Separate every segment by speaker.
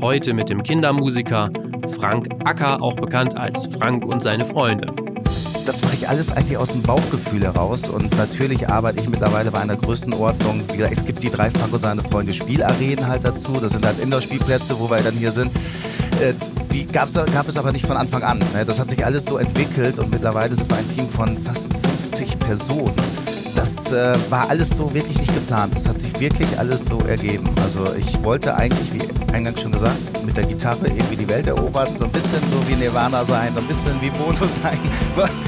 Speaker 1: Heute mit dem Kindermusiker Frank Acker, auch bekannt als Frank und seine Freunde.
Speaker 2: Das mache ich alles eigentlich aus dem Bauchgefühl heraus und natürlich arbeite ich mittlerweile bei einer Größenordnung. Wie gesagt, es gibt die drei Frank und seine Freunde Spielarenen halt dazu. Das sind halt Indoor-Spielplätze, wo wir dann hier sind. Äh, die gab's, gab es aber nicht von Anfang an. Ne? Das hat sich alles so entwickelt und mittlerweile sind wir ein Team von fast 50 Personen das äh, war alles so wirklich nicht geplant. Das hat sich wirklich alles so ergeben. Also ich wollte eigentlich, wie eingangs schon gesagt, mit der Gitarre irgendwie die Welt erobern, so ein bisschen so wie Nirvana sein, so ein bisschen wie Bono sein.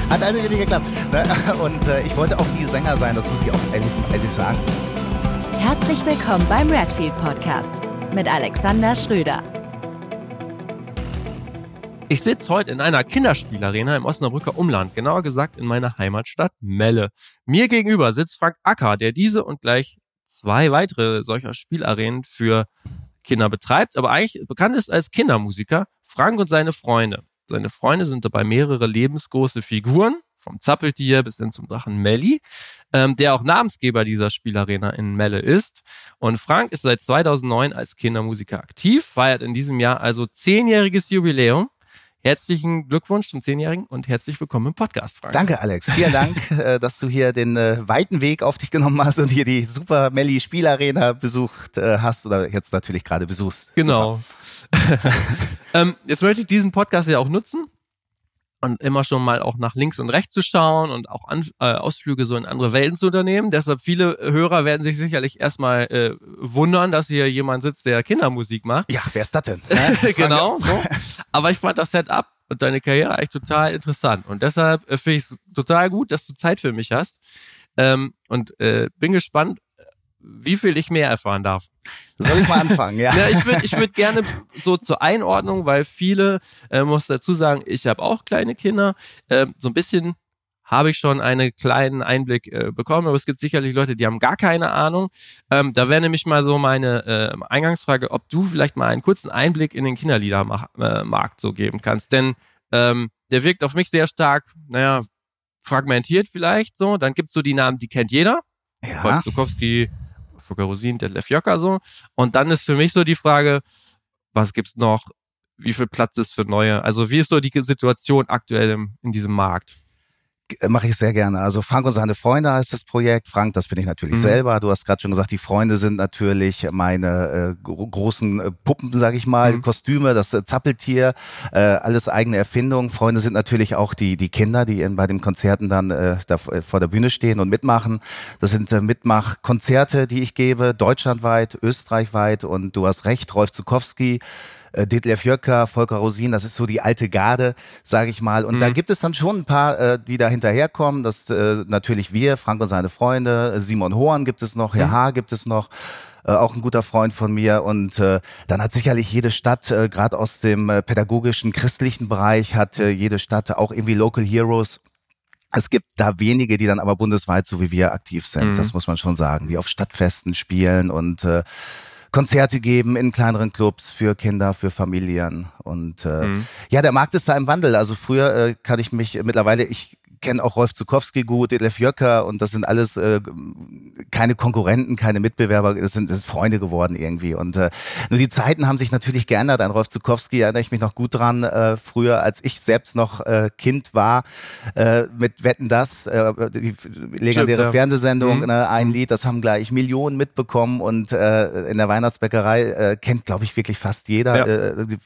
Speaker 2: Hat alles wirklich geklappt. Ne? Und äh, ich wollte auch nie Sänger sein, das muss ich auch ehrlich, ehrlich sagen.
Speaker 3: Herzlich willkommen beim Redfield Podcast mit Alexander Schröder.
Speaker 1: Ich sitze heute in einer Kinderspielarena im Osnabrücker Umland, genauer gesagt in meiner Heimatstadt Melle. Mir gegenüber sitzt Frank Acker, der diese und gleich zwei weitere solcher Spielarenen für Kinder betreibt, aber eigentlich bekannt ist als Kindermusiker. Frank und seine Freunde. Seine Freunde sind dabei mehrere lebensgroße Figuren, vom Zappeltier bis hin zum Drachen Melli, ähm, der auch Namensgeber dieser Spielarena in Melle ist. Und Frank ist seit 2009 als Kindermusiker aktiv, feiert in diesem Jahr also zehnjähriges Jubiläum Herzlichen Glückwunsch zum Zehnjährigen und herzlich willkommen im Podcast, Frank.
Speaker 2: Danke, Alex. Vielen Dank, äh, dass du hier den äh, weiten Weg auf dich genommen hast und hier die Super Melli Spielarena besucht äh, hast oder jetzt natürlich gerade besuchst.
Speaker 1: Genau. ähm, jetzt möchte ich diesen Podcast ja auch nutzen, und immer schon mal auch nach links und rechts zu schauen und auch An äh, Ausflüge so in andere Welten zu unternehmen. Deshalb viele Hörer werden sich sicherlich erstmal äh, wundern, dass hier jemand sitzt, der Kindermusik macht.
Speaker 2: Ja, wer ist das denn?
Speaker 1: genau. So. Aber ich fand das Setup und deine Karriere eigentlich total interessant. Und deshalb äh, finde ich es total gut, dass du Zeit für mich hast. Ähm, und äh, bin gespannt, wie viel ich mehr erfahren darf.
Speaker 2: Soll ich mal anfangen? Ja.
Speaker 1: ja ich würde ich würd gerne so zur Einordnung, weil viele, äh, muss dazu sagen, ich habe auch kleine Kinder, äh, so ein bisschen habe ich schon einen kleinen Einblick äh, bekommen, aber es gibt sicherlich Leute, die haben gar keine Ahnung. Ähm, da wäre nämlich mal so meine äh, Eingangsfrage, ob du vielleicht mal einen kurzen Einblick in den Kinderliedermarkt so geben kannst. Denn ähm, der wirkt auf mich sehr stark, naja, fragmentiert vielleicht so. Dann gibt's so die Namen, die kennt jeder.
Speaker 2: Ja.
Speaker 1: Wolf Zukowski, Volker Rosin, Detlef Jöcker so. Und dann ist für mich so die Frage, was gibt's noch? Wie viel Platz ist für neue? Also wie ist so die Situation aktuell im, in diesem Markt?
Speaker 2: Äh, mache ich sehr gerne. Also Frank und seine Freunde heißt das Projekt. Frank, das bin ich natürlich mhm. selber. Du hast gerade schon gesagt, die Freunde sind natürlich meine äh, großen äh, Puppen, sage ich mal, mhm. Kostüme, das äh, Zappeltier, äh, alles eigene Erfindung. Freunde sind natürlich auch die die Kinder, die in, bei den Konzerten dann äh, da äh, vor der Bühne stehen und mitmachen. Das sind äh, Mitmachkonzerte, die ich gebe, deutschlandweit, österreichweit. Und du hast recht, Rolf Zukowski äh, Detlef Jöcker, Volker Rosin, das ist so die alte Garde, sage ich mal. Und mhm. da gibt es dann schon ein paar, äh, die da hinterherkommen. Das äh, natürlich wir, Frank und seine Freunde, Simon Horn gibt es noch, Herr mhm. H. gibt es noch äh, auch ein guter Freund von mir. Und äh, dann hat sicherlich jede Stadt, äh, gerade aus dem äh, pädagogischen, christlichen Bereich, hat äh, jede Stadt auch irgendwie Local Heroes. Es gibt da wenige, die dann aber bundesweit, so wie wir, aktiv sind. Mhm. Das muss man schon sagen, die auf Stadtfesten spielen und äh, Konzerte geben in kleineren Clubs für Kinder, für Familien. Und äh, mhm. ja, der Markt ist da im Wandel. Also früher äh, kann ich mich mittlerweile, ich kenne auch Rolf Zukowski gut, Detlef Jöcker und das sind alles äh, keine Konkurrenten, keine Mitbewerber, das sind, das sind Freunde geworden irgendwie. Und äh, nur die Zeiten haben sich natürlich geändert. An Rolf Zukowski erinnere ich mich noch gut dran, äh, früher, als ich selbst noch äh, Kind war, äh, mit Wetten das, äh, die legendäre Stimmt, ja. Fernsehsendung, mhm. ne, ein Lied, das haben gleich Millionen mitbekommen und äh, in der Weihnachtsbäckerei äh, kennt, glaube ich, wirklich fast jeder. Ja. Äh, die,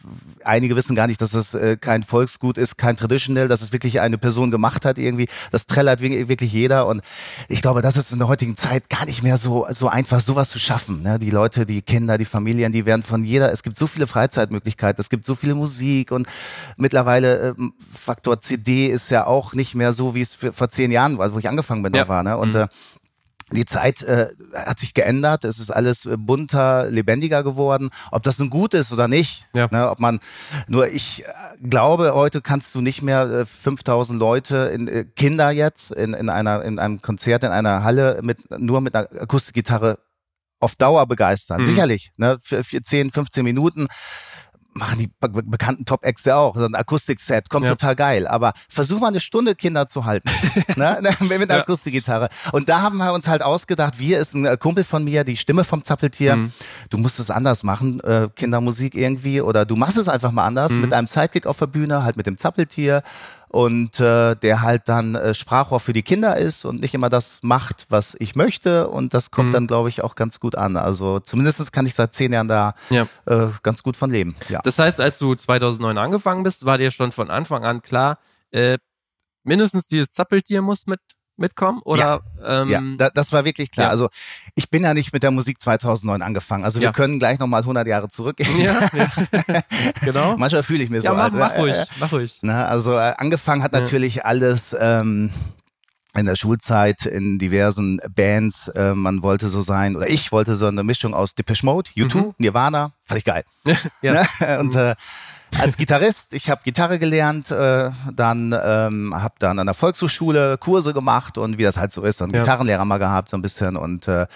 Speaker 2: einige wissen gar nicht, dass es äh, kein Volksgut ist, kein Traditional, dass es wirklich eine Person gemacht hat irgendwie, das trällert wirklich jeder und ich glaube, das ist in der heutigen Zeit gar nicht mehr so, so einfach, sowas zu schaffen. Ne? Die Leute, die Kinder, die Familien, die werden von jeder, es gibt so viele Freizeitmöglichkeiten, es gibt so viele Musik und mittlerweile ähm, Faktor CD ist ja auch nicht mehr so, wie es vor zehn Jahren war, wo ich angefangen bin, ja. war. Ne? Und mhm. äh, die Zeit äh, hat sich geändert, es ist alles äh, bunter, lebendiger geworden. Ob das nun gut ist oder nicht, ja. ne, ob man, nur ich äh, glaube, heute kannst du nicht mehr äh, 5000 Leute, in, äh, Kinder jetzt, in, in, einer, in einem Konzert, in einer Halle mit, nur mit einer Akustikgitarre auf Dauer begeistern. Mhm. Sicherlich, ne, für, für 10, 15 Minuten machen die be bekannten Top-Acts ja auch. So ein Akustikset, kommt ja. total geil. Aber versuch mal eine Stunde Kinder zu halten. ne? Mit einer ja. Akustikgitarre. Und da haben wir uns halt ausgedacht, wir ist ein äh, Kumpel von mir, die Stimme vom Zappeltier. Mhm. Du musst es anders machen, äh, Kindermusik irgendwie. Oder du machst es einfach mal anders mhm. mit einem Sidekick auf der Bühne, halt mit dem Zappeltier und äh, der halt dann äh, Sprachrohr für die Kinder ist und nicht immer das macht, was ich möchte. Und das kommt mhm. dann, glaube ich, auch ganz gut an. Also zumindest kann ich seit zehn Jahren da ja. äh, ganz gut von leben.
Speaker 1: Ja. Das heißt, als du 2009 angefangen bist, war dir schon von Anfang an klar, äh, mindestens dieses Zappeltier muss mit mitkommen? Oder,
Speaker 2: ja, ähm, ja da, das war wirklich klar. Ja. Also ich bin ja nicht mit der Musik 2009 angefangen. Also wir ja. können gleich nochmal 100 Jahre zurückgehen. Ja, ja. genau. Manchmal fühle ich mir so.
Speaker 1: Ja, mach, mach ruhig, mach ruhig.
Speaker 2: Na, also äh, angefangen hat natürlich alles... Ähm, in der Schulzeit in diversen Bands. Äh, man wollte so sein, oder ich wollte so eine Mischung aus Depeche Mode, U2, mhm. Nirvana, fand ich geil. ja. Ne? Und äh, als Gitarrist. Ich habe Gitarre gelernt, äh, dann ähm, habe dann an der Volkshochschule Kurse gemacht und wie das halt so ist, dann ja. Gitarrenlehrer mal gehabt so ein bisschen und äh,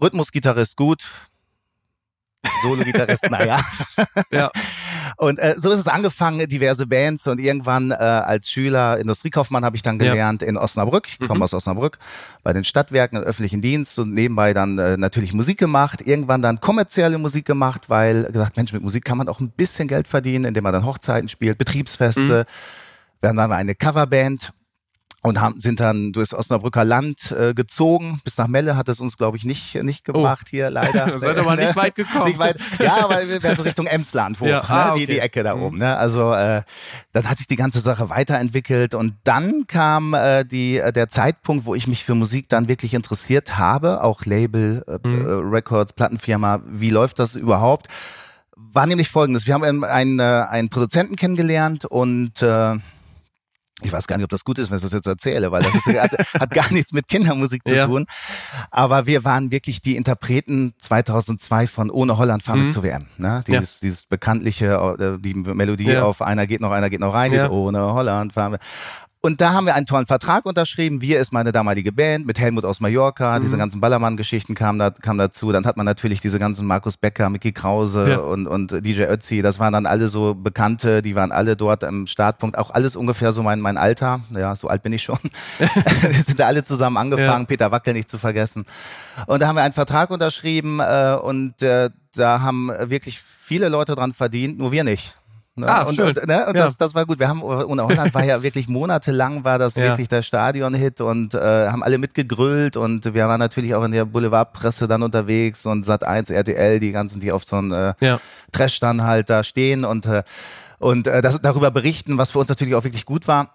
Speaker 2: Rhythmusgitarrist gut, Solo-Gitarrist, naja. ja. Und äh, so ist es angefangen, diverse Bands und irgendwann äh, als Schüler, Industriekaufmann habe ich dann gelernt ja. in Osnabrück. Ich komme mhm. aus Osnabrück, bei den Stadtwerken im öffentlichen Dienst und nebenbei dann äh, natürlich Musik gemacht. Irgendwann dann kommerzielle Musik gemacht, weil gesagt, Mensch, mit Musik kann man auch ein bisschen Geld verdienen, indem man dann Hochzeiten spielt, Betriebsfeste. Mhm. Wir haben dann eine Coverband und haben, sind dann durchs Osnabrücker Land äh, gezogen. Bis nach Melle hat es uns, glaube ich, nicht, nicht oh. gebracht oh. hier, leider.
Speaker 1: Seid aber nicht weit gekommen. Nicht weit,
Speaker 2: ja, aber so Richtung Emsland hoch, ja. ne? ah, okay. die, die Ecke da mhm. oben. Ne? Also äh, dann hat sich die ganze Sache weiterentwickelt und dann kam äh, die, äh, der Zeitpunkt, wo ich mich für Musik dann wirklich interessiert habe, auch Label, äh, mhm. äh, Records, Plattenfirma, wie läuft das überhaupt? War nämlich folgendes, wir haben einen, einen, äh, einen Produzenten kennengelernt und äh, ich weiß gar nicht, ob das gut ist, wenn ich das jetzt erzähle, weil das ist, hat, hat gar nichts mit Kindermusik zu ja. tun. Aber wir waren wirklich die Interpreten 2002 von Ohne Holland fahren mhm. zu WM. Ne? Dieses, ja. dieses bekanntliche, äh, die Melodie ja. auf einer geht noch, einer geht noch rein, ja. Ohne Holland fahren wir. Und da haben wir einen tollen Vertrag unterschrieben. Wir ist meine damalige Band mit Helmut aus Mallorca. Mhm. Diese ganzen Ballermann-Geschichten kamen da, kam dazu. Dann hat man natürlich diese ganzen Markus Becker, Mickey Krause ja. und, und DJ Ötzi. Das waren dann alle so Bekannte. Die waren alle dort am Startpunkt. Auch alles ungefähr so mein, mein Alter. Ja, so alt bin ich schon. wir sind da alle zusammen angefangen. Ja. Peter Wackel nicht zu vergessen. Und da haben wir einen Vertrag unterschrieben äh, und äh, da haben wirklich viele Leute dran verdient, nur wir nicht.
Speaker 1: Ne? Ah,
Speaker 2: und,
Speaker 1: schön.
Speaker 2: Und, ne? und ja. das, das war gut. Wir haben, und Holland war ja wirklich monatelang war das ja. wirklich der Stadion-Hit und äh, haben alle mitgegrölt und wir waren natürlich auch in der Boulevardpresse dann unterwegs und Sat 1, RTL, die ganzen, die auf so einem äh, ja. Trash dann halt da stehen und, äh, und äh, das, darüber berichten, was für uns natürlich auch wirklich gut war.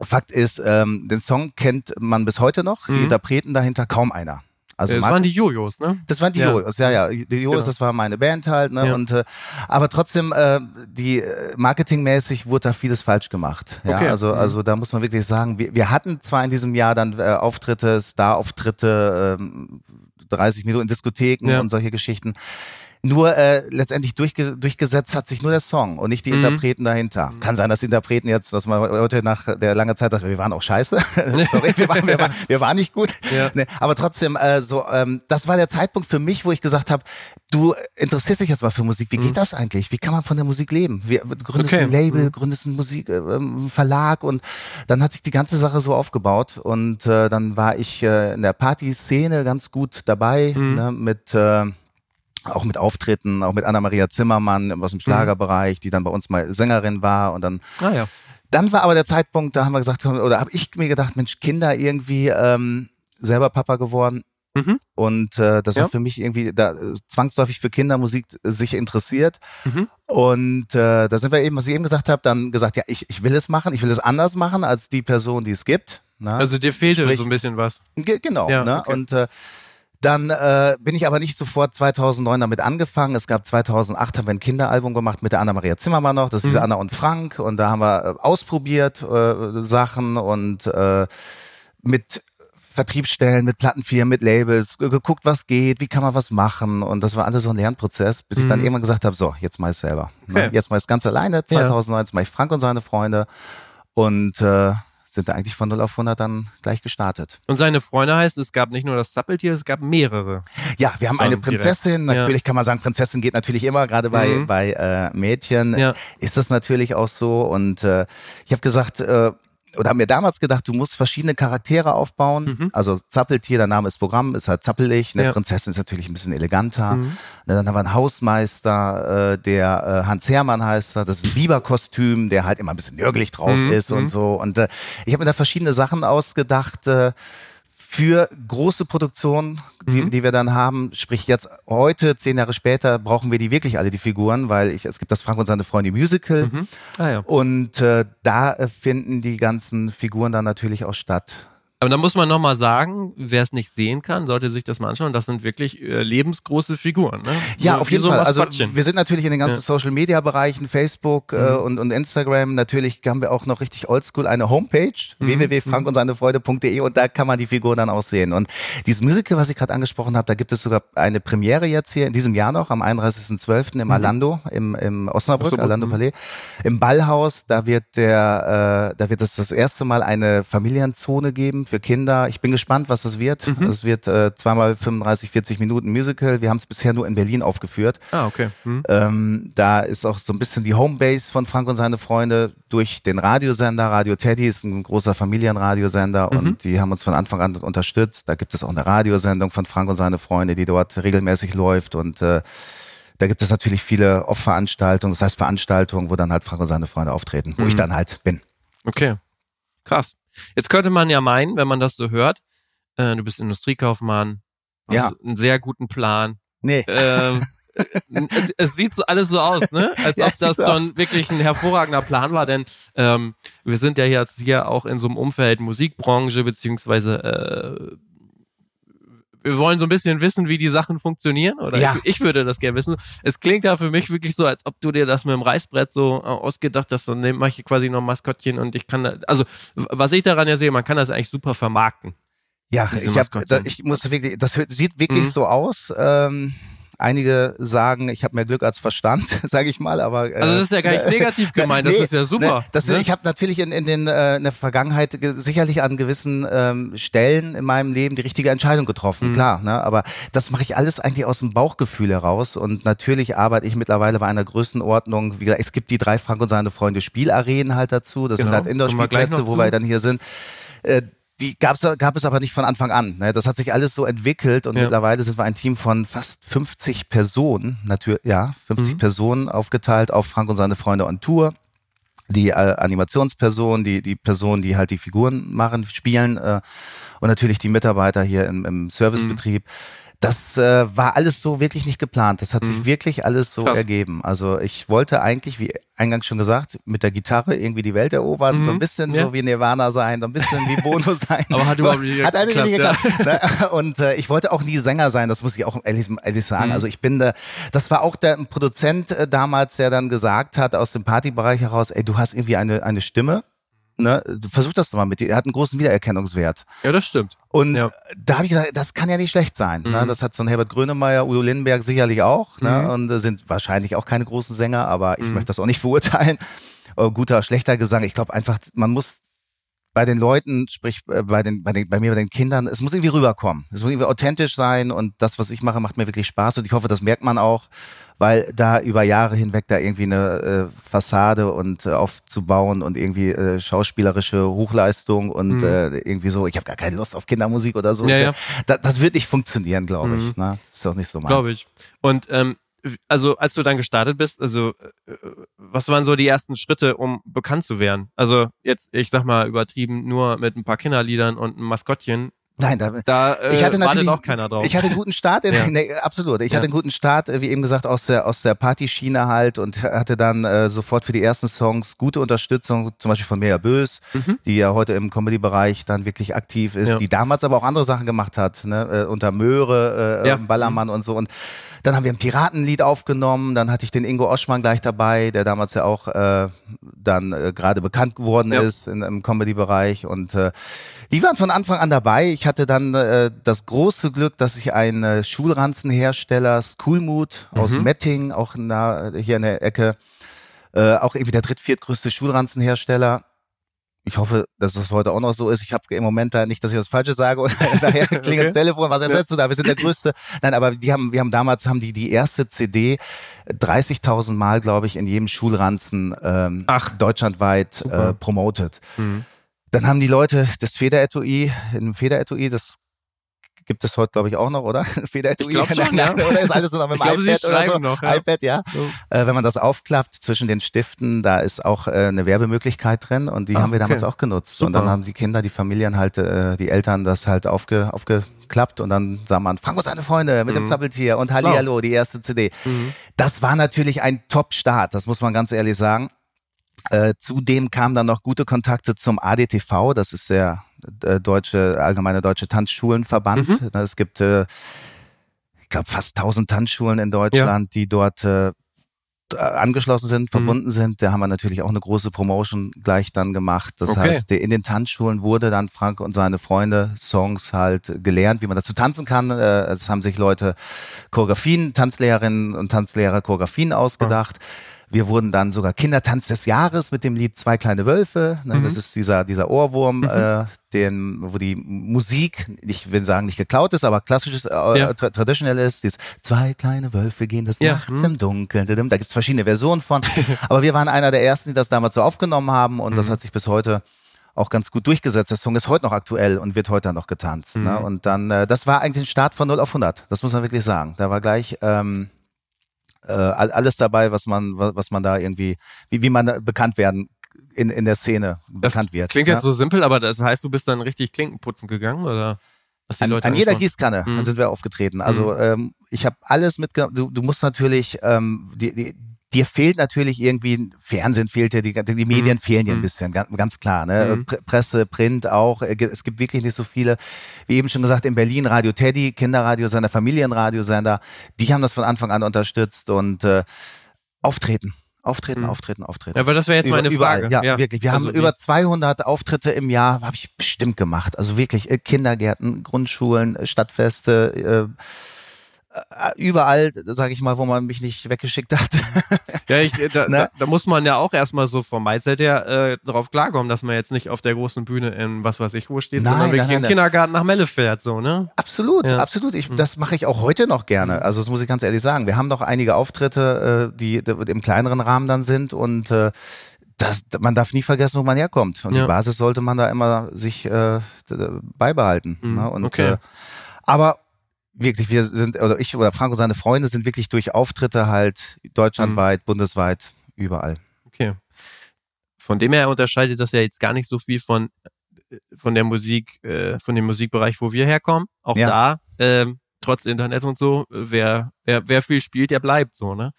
Speaker 2: Fakt ist, ähm, den Song kennt man bis heute noch, mhm. die Interpreten dahinter kaum einer.
Speaker 1: Also das waren die Jojos, ne?
Speaker 2: Das waren die ja. Jojos, ja, ja. Die Jojos, genau. das war meine Band halt, ne? Ja. Und äh, aber trotzdem, äh, die äh, marketingmäßig wurde da vieles falsch gemacht. Ja, okay. also, mhm. also da muss man wirklich sagen, wir, wir hatten zwar in diesem Jahr dann äh, Auftritte, Star-Auftritte, äh, 30 Minuten in Diskotheken ja. und solche Geschichten. Nur äh, letztendlich durchge durchgesetzt hat sich nur der Song und nicht die mhm. Interpreten dahinter. Kann sein, dass die Interpreten jetzt, was man heute nach der langen Zeit sagt, wir waren auch scheiße. Sorry, wir waren, wir, waren, wir waren nicht gut. Ja. Nee, aber trotzdem, äh, so, ähm, das war der Zeitpunkt für mich, wo ich gesagt habe, du interessierst dich jetzt mal für Musik. Wie geht mhm. das eigentlich? Wie kann man von der Musik leben? Wir, du gründest okay. ein Label, mhm. gründest einen Musik, äh, ähm, Verlag und dann hat sich die ganze Sache so aufgebaut und äh, dann war ich äh, in der Partyszene ganz gut dabei mhm. ne, mit äh, auch mit Auftritten, auch mit Anna-Maria Zimmermann aus dem mhm. Schlagerbereich, die dann bei uns mal Sängerin war und dann. Ah, ja. Dann war aber der Zeitpunkt, da haben wir gesagt, oder habe ich mir gedacht, Mensch, Kinder irgendwie ähm, selber Papa geworden. Mhm. Und äh, das ja. war für mich irgendwie da, zwangsläufig für Kindermusik sich interessiert. Mhm. Und äh, da sind wir eben, was ich eben gesagt habe, dann gesagt, ja, ich, ich will es machen, ich will es anders machen als die Person, die es gibt.
Speaker 1: Na? Also dir fehlte Sprich, so ein bisschen was.
Speaker 2: Genau. Ja, ne? okay. Und äh, dann äh, bin ich aber nicht sofort 2009 damit angefangen. Es gab 2008 haben wir ein Kinderalbum gemacht mit der Anna-Maria Zimmermann noch. Das ist mhm. Anna und Frank. Und da haben wir äh, ausprobiert äh, Sachen und äh, mit Vertriebsstellen, mit Plattenfirmen, mit Labels, geguckt, was geht, wie kann man was machen. Und das war alles so ein Lernprozess, bis mhm. ich dann mhm. irgendwann gesagt habe, so, jetzt mach ich selber. Ne? Okay. Jetzt mach ich es ganz alleine. 2019 ja. mache ich Frank und seine Freunde. Und äh, sind da eigentlich von 0 auf 100 dann gleich gestartet.
Speaker 1: Und seine Freunde heißt, es gab nicht nur das Zappeltier, es gab mehrere.
Speaker 2: Ja, wir haben
Speaker 1: Schon
Speaker 2: eine Prinzessin.
Speaker 1: direkt. Ja.
Speaker 2: Natürlich kann man sagen, Prinzessin geht natürlich immer, gerade bei,
Speaker 1: Mhm.
Speaker 2: bei äh, Mädchen
Speaker 1: Ja.
Speaker 2: ist das natürlich auch so. Und äh, ich habe gesagt, äh, oder haben mir damals gedacht, du musst verschiedene Charaktere aufbauen.
Speaker 1: Mhm.
Speaker 2: Also Zappeltier, der Name ist Programm, ist halt zappelig. Eine
Speaker 1: Ja.
Speaker 2: Prinzessin ist natürlich ein bisschen eleganter.
Speaker 1: Mhm.
Speaker 2: Dann haben wir einen Hausmeister, äh, der äh, Hans Hermann heißt er. Das ist ein Biberkostüm, der halt immer ein bisschen nörgelig drauf
Speaker 1: Mhm.
Speaker 2: ist
Speaker 1: Mhm.
Speaker 2: und so. Und äh, ich habe mir da verschiedene Sachen ausgedacht. Äh, für große Produktionen, die,
Speaker 1: Mhm.
Speaker 2: die wir dann haben, sprich jetzt heute, zehn Jahre später, brauchen wir die wirklich alle, die Figuren, weil ich, es gibt das Frank und seine Freunde Musical
Speaker 1: Mhm. Ah ja.
Speaker 2: und äh, da äh, finden die ganzen Figuren dann natürlich auch statt.
Speaker 1: Aber da muss man nochmal sagen, wer es nicht sehen kann, sollte sich das mal anschauen. Das sind wirklich äh, lebensgroße Figuren. Ne?
Speaker 2: Ja,
Speaker 1: So-
Speaker 2: auf jeden
Speaker 1: so
Speaker 2: Fall. Also wir sind natürlich in den ganzen
Speaker 1: Ja.
Speaker 2: Social Media Bereichen, Facebook äh,
Speaker 1: Mhm.
Speaker 2: und, und Instagram. Natürlich haben wir auch noch richtig oldschool eine Homepage,
Speaker 1: Mhm.
Speaker 2: www.frankundseinefreude.de und da kann man die Figur dann auch sehen. Und dieses Musical, was ich gerade angesprochen habe, da gibt es sogar eine Premiere jetzt hier in diesem Jahr noch, am 31.12. im Alando, im, im Osnabrück,
Speaker 1: Osnabrück,
Speaker 2: Alando
Speaker 1: mhm.
Speaker 2: Palais, im Ballhaus. Da wird der, äh, da wird es das erste Mal eine Familienzone geben für Kinder. Ich bin gespannt, was das wird.
Speaker 1: Mhm.
Speaker 2: Es wird äh, zweimal 35, 40 Minuten Musical. Wir haben es bisher nur in Berlin aufgeführt.
Speaker 1: ah, okay. Mhm.
Speaker 2: Ähm, da ist auch so ein bisschen die Homebase von Frank und seine Freunde durch den Radiosender. Radio Teddy ist ein großer Familienradiosender
Speaker 1: Mhm.
Speaker 2: und die haben uns von Anfang an unterstützt. Da gibt es auch eine Radiosendung von Frank und seine Freunde, die dort regelmäßig läuft und äh, da gibt es natürlich viele Off-Veranstaltungen, das heißt Veranstaltungen, wo dann halt Frank und seine Freunde auftreten, wo
Speaker 1: Mhm.
Speaker 2: ich dann halt bin.
Speaker 1: Okay. Krass. Jetzt könnte man ja meinen, wenn man das so hört, äh, du bist Industriekaufmann, hast
Speaker 2: Ja.
Speaker 1: einen sehr guten Plan.
Speaker 2: Nee.
Speaker 1: Ähm, äh, es, es sieht so alles so aus, ne? Als
Speaker 2: Ja,
Speaker 1: ob das
Speaker 2: so
Speaker 1: schon
Speaker 2: aus.
Speaker 1: wirklich ein hervorragender Plan war, denn ähm, wir sind ja jetzt hier auch in so einem Umfeld Musikbranche, beziehungsweise äh, wir wollen so ein bisschen wissen, wie die Sachen funktionieren. Oder
Speaker 2: Ja.
Speaker 1: ich, ich würde das gerne wissen. Es klingt ja für mich wirklich so, als ob du dir das mit dem Reißbrett so äh, ausgedacht hast, dann mache ich quasi noch ein Maskottchen und ich kann, da- also was ich daran ja sehe, man kann das eigentlich super vermarkten.
Speaker 2: Ja, ich, hab, da, ich muss wirklich, das sieht wirklich
Speaker 1: Mhm.
Speaker 2: so aus. Ähm, einige sagen, ich habe mehr Glück als Verstand, sage ich mal, aber äh,
Speaker 1: Also das ist ja gar nicht negativ gemeint, das ist ja super,
Speaker 2: Ne, das,
Speaker 1: ne?
Speaker 2: Ich habe natürlich in, in, den, äh, in der Vergangenheit ge- sicherlich an gewissen ähm, Stellen in meinem Leben die richtige Entscheidung getroffen,
Speaker 1: Mhm.
Speaker 2: klar. Ne? Aber das mache ich alles eigentlich aus dem Bauchgefühl heraus und natürlich arbeite ich mittlerweile bei einer Größenordnung. Wie gesagt, es gibt die drei Frank und seine Freunde Spielarenen halt dazu. Das
Speaker 1: Genau,
Speaker 2: sind halt Indoor-Spielplätze, wo wir dann hier sind. Die gab's, gab es aber nicht von Anfang an. Ne? Das hat sich alles so entwickelt und
Speaker 1: Ja.
Speaker 2: mittlerweile sind wir ein Team von fast 50 Personen, natürlich, ja, 50
Speaker 1: Mhm.
Speaker 2: Personen aufgeteilt auf Frank und seine Freunde on Tour. Die äh, Animationsperson, die, die Person, die halt die Figuren machen, spielen äh, und natürlich die Mitarbeiter hier im, im Servicebetrieb. Das äh, war alles so wirklich nicht geplant. Das hat
Speaker 1: Mhm.
Speaker 2: sich wirklich alles so
Speaker 1: Krass.
Speaker 2: ergeben. Also ich wollte eigentlich, wie eingangs schon gesagt, mit der Gitarre irgendwie die Welt erobern,
Speaker 1: Mhm.
Speaker 2: so ein bisschen
Speaker 1: Ja.
Speaker 2: so wie Nirvana sein, so ein bisschen wie Bono sein.
Speaker 1: Aber hat überhaupt nicht
Speaker 2: Hat eigentlich nicht
Speaker 1: geklappt,
Speaker 2: geklappt. Ne? Und äh, ich wollte auch nie Sänger sein, das muss ich auch ehrlich, ehrlich sagen.
Speaker 1: Mhm.
Speaker 2: Also ich bin, äh, das war auch der Produzent äh, damals, der dann gesagt hat aus dem Partybereich heraus, ey, du hast irgendwie eine, eine Stimme. Ne? Versuch das doch mal mit dir. Er hat einen großen Wiedererkennungswert.
Speaker 1: Ja, das stimmt.
Speaker 2: Und
Speaker 1: Ja.
Speaker 2: da habe ich gedacht, das kann ja nicht schlecht sein. Ne?
Speaker 1: Mhm.
Speaker 2: Das hat so ein Herbert Grönemeyer, Udo Lindenberg sicherlich auch.
Speaker 1: Mhm.
Speaker 2: Ne? Und äh, sind wahrscheinlich auch keine großen Sänger, aber ich
Speaker 1: Mhm.
Speaker 2: möchte das auch nicht beurteilen. Äh, guter, schlechter Gesang. Ich glaube einfach, man muss bei den Leuten, sprich äh, bei, den, bei, den, bei mir, bei den Kindern, es muss irgendwie rüberkommen. Es muss irgendwie authentisch sein und das, was ich mache, macht mir wirklich Spaß und ich hoffe, das merkt man auch, weil da über Jahre hinweg da irgendwie eine äh, Fassade und äh, aufzubauen und irgendwie äh, schauspielerische Hochleistung und
Speaker 1: Mhm.
Speaker 2: äh, irgendwie so, ich habe gar keine Lust auf Kindermusik oder so.
Speaker 1: Ja, ja.
Speaker 2: Da, das wird nicht funktionieren, glaube
Speaker 1: Mhm.
Speaker 2: ich. Ne? Ist doch nicht so meins.
Speaker 1: Glaube ich. Und ähm, also als du dann gestartet bist, also äh, was waren so die ersten Schritte, um bekannt zu werden? Also jetzt, ich sag mal übertrieben, nur mit ein paar Kinderliedern und einem Maskottchen,
Speaker 2: Nein, da,
Speaker 1: da äh,
Speaker 2: ich hatte
Speaker 1: wartet
Speaker 2: natürlich
Speaker 1: auch keiner drauf.
Speaker 2: Ich hatte einen guten Start, in,
Speaker 1: Ja.
Speaker 2: nee, absolut. Ich
Speaker 1: Ja.
Speaker 2: hatte einen guten Start, äh, wie eben gesagt, aus der aus der Partyschiene halt und hatte dann äh, sofort für die ersten Songs gute Unterstützung, zum Beispiel von Mea Bös,
Speaker 1: Mhm.
Speaker 2: die ja heute im Comedy-Bereich dann wirklich aktiv ist,
Speaker 1: Ja.
Speaker 2: die damals aber auch andere Sachen gemacht hat, ne? äh, unter Möhre, äh. Ballermann und so und dann haben wir ein Piratenlied aufgenommen, dann hatte ich den Ingo Oschmann gleich dabei, der damals ja auch äh, dann äh, gerade bekannt geworden
Speaker 1: Ja.
Speaker 2: ist in, im Comedy-Bereich und äh, die waren von Anfang an dabei. Ich hatte dann äh, das große Glück, dass ich einen äh, Schulranzenhersteller, Schoolmood aus
Speaker 1: Mhm.
Speaker 2: Metting, auch na, hier in der Ecke, äh, auch irgendwie der dritt-, viertgrößte Schulranzenhersteller, ich hoffe, dass das heute auch noch so ist. Ich habe im Moment da nicht, dass ich was Falsches sage und nachher klingelt okay. das Telefon, was ersetzt du da? Wir sind der Größte. Nein, aber die haben, wir haben damals haben die die erste CD 30.000 Mal, glaube ich, in jedem Schulranzen ähm, Ach. deutschlandweit äh, promotet. Mhm. Dann haben die Leute das Federetui, in Federetui, das gibt es heute, glaube ich, auch noch, oder?
Speaker 1: Federetui. Ich glaube schon, ja.
Speaker 2: Oder ist alles so noch mit dem iPad oder so? Noch, ja. iPad, ja. So. Äh, wenn man das aufklappt zwischen den Stiften, da ist auch äh, eine Werbemöglichkeit drin und die ah, haben wir damals okay. auch genutzt. Super. Und dann haben die Kinder, die Familien halt, äh, die Eltern das halt aufge, aufgeklappt und dann sah man Frank und seine Freunde mit mhm. dem Zappeltier und Hallihallo, die erste CD. Mhm. Das war natürlich ein Top-Start, das muss man ganz ehrlich sagen. Äh, zudem kamen dann noch gute Kontakte zum ADTV, das ist der deutsche, allgemeine deutsche Tanzschulenverband. Mhm. Es gibt, äh, ich glaube, fast 1000 Tanzschulen in Deutschland, ja. die dort äh, angeschlossen sind, mhm. verbunden mhm. sind. Da haben wir natürlich auch eine große Promotion gleich dann gemacht. Das okay. heißt, in den Tanzschulen wurde dann Frank und seine Freunde Songs halt gelernt, wie man dazu tanzen kann. Äh, es haben sich Leute Choreografien, Tanzlehrerinnen und Tanzlehrer Choreografien ausgedacht. Mhm wir wurden dann sogar Kindertanz des Jahres mit dem Lied Zwei kleine Wölfe. Ne, mhm. Das ist dieser, dieser Ohrwurm, mhm. äh, den, wo die Musik, ich will sagen, nicht geklaut ist, aber klassisches, äh, ja. tra traditionell ist. Dieses Zwei kleine Wölfe gehen des ja. Nachts mhm. im Dunkeln. Da gibt's verschiedene Versionen von. aber wir waren einer der ersten, die das damals so aufgenommen haben und das mhm. hat sich bis heute auch ganz gut durchgesetzt. Der Song ist heute noch aktuell und wird heute noch getanzt. Ne? Mhm. Und dann, äh, das war eigentlich ein Start von 0 auf 100. Das muss man wirklich sagen. Da war gleich ähm, äh, alles dabei, was man, was man da irgendwie, wie, wie man bekannt werden in, in der Szene
Speaker 1: das
Speaker 2: bekannt wird.
Speaker 1: Klingt ja? jetzt so simpel, aber das heißt, du bist dann richtig Klinkenputzen gegangen oder?
Speaker 2: Was die an, Leute an jeder Gießkanne mhm. sind wir aufgetreten. Also mhm. ähm, ich habe alles mitgenommen. Du, du musst natürlich ähm, die, die, dir fehlt natürlich irgendwie, Fernsehen fehlt ja, die, die Medien mhm. fehlen dir ein mhm. bisschen, ganz, ganz klar. Ne? Mhm. Presse, Print auch. Äh, es gibt wirklich nicht so viele, wie eben schon gesagt, in Berlin Radio Teddy, Kinderradiosender, Familienradiosender, die haben das von Anfang an unterstützt und äh, auftreten. Auftreten, mhm. auftreten, auftreten.
Speaker 1: Ja, weil das wäre jetzt meine
Speaker 2: überall.
Speaker 1: Frage.
Speaker 2: Ja, ja, wirklich. Wir also haben über 200 Auftritte im Jahr, habe ich bestimmt gemacht. Also wirklich äh, Kindergärten, Grundschulen, Stadtfeste, äh, äh, überall, sage ich mal, wo man mich nicht weggeschickt hat.
Speaker 1: ja, ich, äh, da, ne? da, da, muss man ja auch erstmal so vom Mindset her äh, darauf klarkommen, dass man jetzt nicht auf der großen Bühne in was weiß ich wo steht, nein, sondern wirklich nein, im Kindergarten nach Melle fährt, so, ne?
Speaker 2: Absolut, ja. absolut. Ich, mhm. das mache ich auch heute noch gerne. Mhm. Also das muss ich ganz ehrlich sagen. Wir haben noch einige Auftritte, äh, die, die im kleineren Rahmen dann sind und äh, das, man darf nie vergessen, wo man herkommt. Und ja. die Basis sollte man da immer sich äh, beibehalten. Mhm. Ne? Und,
Speaker 1: okay. Äh,
Speaker 2: aber wirklich, wir sind, oder ich oder Frank und seine Freunde sind wirklich durch Auftritte halt deutschlandweit, mhm. bundesweit, überall.
Speaker 1: Okay. Von dem her unterscheidet das ja jetzt gar nicht so viel von, äh, von der Musik, äh, von dem Musikbereich, wo wir herkommen. Auch ja. da, ähm, trotz Internet und so, wer, wer, wer viel spielt, der bleibt so, ne?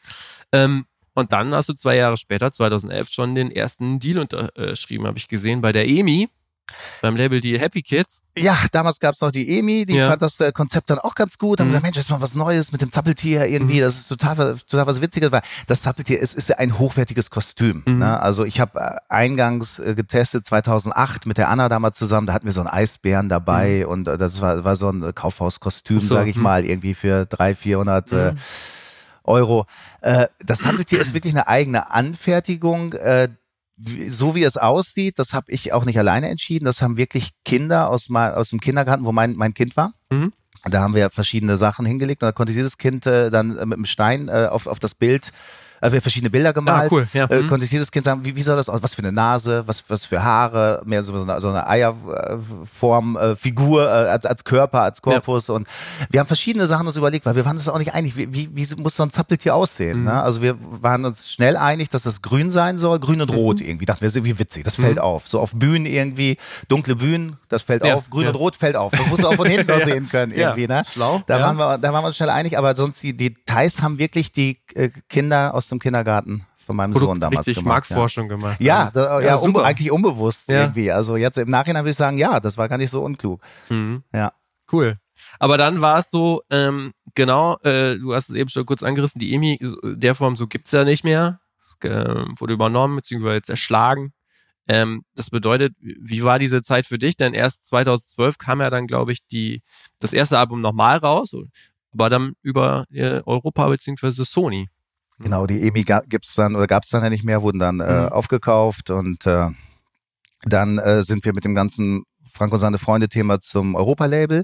Speaker 1: Ähm, und dann hast du zwei Jahre später, 2011, schon den ersten Deal unterschrieben, habe ich gesehen, bei der EMI. Beim Label die Happy Kids?
Speaker 2: Ja, damals gab's noch die Emi, die ja. fand das äh, Konzept dann auch ganz gut. Haben mhm. gesagt, Mensch, ist mal was Neues mit dem Zappeltier irgendwie. Mhm. Das ist total, total was Witziges, weil das Zappeltier ist, ist ja ein hochwertiges Kostüm. Mhm. Ne? Also ich habe äh, eingangs äh, getestet 2008 mit der Anna damals zusammen. Da hatten wir so einen Eisbären dabei mhm. und äh, das war, war so ein Kaufhauskostüm, so, sage ich mhm. mal, irgendwie für 300, 400 äh, mhm. Euro. Äh, das Zappeltier ist wirklich eine eigene Anfertigung. Äh, so wie es aussieht, das habe ich auch nicht alleine entschieden. Das haben wirklich Kinder aus, aus dem Kindergarten, wo mein, mein Kind war. Mhm. Da haben wir verschiedene Sachen hingelegt und da konnte dieses Kind äh, dann mit dem Stein äh, auf, auf das Bild äh, verschiedene Bilder gemalt.
Speaker 1: Ah, cool, ja.
Speaker 2: äh, mhm. konnte ich jedes Kind sagen, wie, wie soll das aus? Was für eine Nase, was, was für Haare, mehr so eine, so eine Eierform, äh, Figur äh, als, als Körper, als Korpus. Ja. Und wir haben verschiedene Sachen uns überlegt, weil wir waren uns auch nicht einig, wie, wie, wie muss so ein Zappeltier aussehen. Mhm. Ne? Also wir waren uns schnell einig, dass das grün sein soll, grün und rot mhm. irgendwie. Dachten wir, ist irgendwie witzig, das fällt mhm. auf. So auf Bühnen irgendwie, dunkle Bühnen, das fällt ja. auf, grün und rot fällt auf. Das musst du auch von hinten sehen können irgendwie. Ne?
Speaker 1: Schlau.
Speaker 2: Da, waren wir, da waren wir uns schnell einig, aber sonst die Details haben wirklich die äh, Kinder aus dem Kindergarten von meinem Produkt Sohn damals
Speaker 1: richtig gemacht. Marktforschung ja. gemacht.
Speaker 2: Ja, da, ja, ja um, eigentlich unbewusst ja. irgendwie. Also jetzt im Nachhinein würde ich sagen, ja, das war gar nicht so unklug.
Speaker 1: Mhm. Ja. Cool. Aber dann war es so, ähm, genau, äh, du hast es eben schon kurz angerissen, die EMI, der Form so gibt es ja nicht mehr. Äh, wurde übernommen, beziehungsweise zerschlagen. Ähm, das bedeutet, wie war diese Zeit für dich? Denn erst 2012 kam ja dann, glaube ich, die, das erste Album nochmal raus, aber dann über äh, Europa beziehungsweise Sony.
Speaker 2: Genau, die EMI gibt's dann oder gab es dann ja nicht mehr, wurden dann äh, mhm. aufgekauft und äh, Dann äh, sind wir mit dem ganzen Frank und seine Freunde-Thema zum Europa-Label.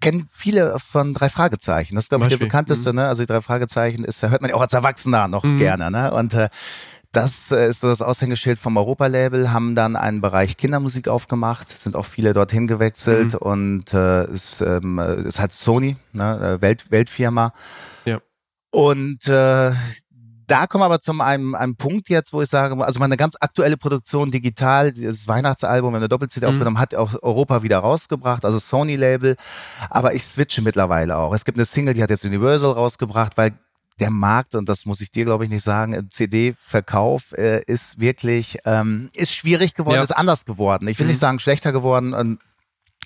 Speaker 2: Kennen viele von drei Fragezeichen. Das ist, glaube ich, der bekannteste, mhm. ne? Also die drei Fragezeichen ist, hört man ja auch als Erwachsener noch mhm. gerne, ne? Und äh, das äh, ist so das Aushängeschild vom Europa-Label, haben dann einen Bereich Kindermusik aufgemacht, sind auch viele dorthin gewechselt mhm. und äh, ist, ähm, ist halt Sony, ne, äh, Welt, Weltfirma. Ja. Und äh, da kommen wir aber zu einem, einem Punkt jetzt, wo ich sage, also meine ganz aktuelle Produktion digital, das Weihnachtsalbum, eine Doppel-CD mhm. aufgenommen, hat auch Europa wieder rausgebracht, also Sony-Label. Aber ich switche mittlerweile auch. Es gibt eine Single, die hat jetzt Universal rausgebracht, weil der Markt, und das muss ich dir, glaube ich, nicht sagen, CD-Verkauf äh, ist wirklich, ähm, ist schwierig geworden, ja. ist anders geworden. Ich will mhm. nicht sagen schlechter geworden. Und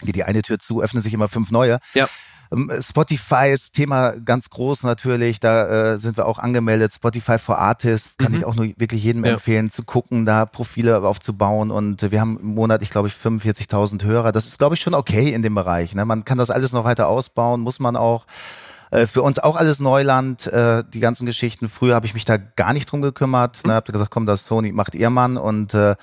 Speaker 2: die, die eine Tür zu, öffnen sich immer fünf neue. Ja. Ähm, Spotify ist Thema ganz groß natürlich. Da äh, sind wir auch angemeldet. Spotify for Artists kann mhm. ich auch nur wirklich jedem ja. empfehlen, zu gucken, da Profile aufzubauen. Und wir haben im Monat, ich glaube ich, 45.000 Hörer. Das ist, glaube ich, schon okay in dem Bereich. Ne? Man kann das alles noch weiter ausbauen, muss man auch. Äh, für uns auch alles Neuland, äh, die ganzen Geschichten. Früher habe ich mich da gar nicht drum gekümmert. Mhm. Ne? Hab gesagt, komm, das Sony macht ihr Mann und äh,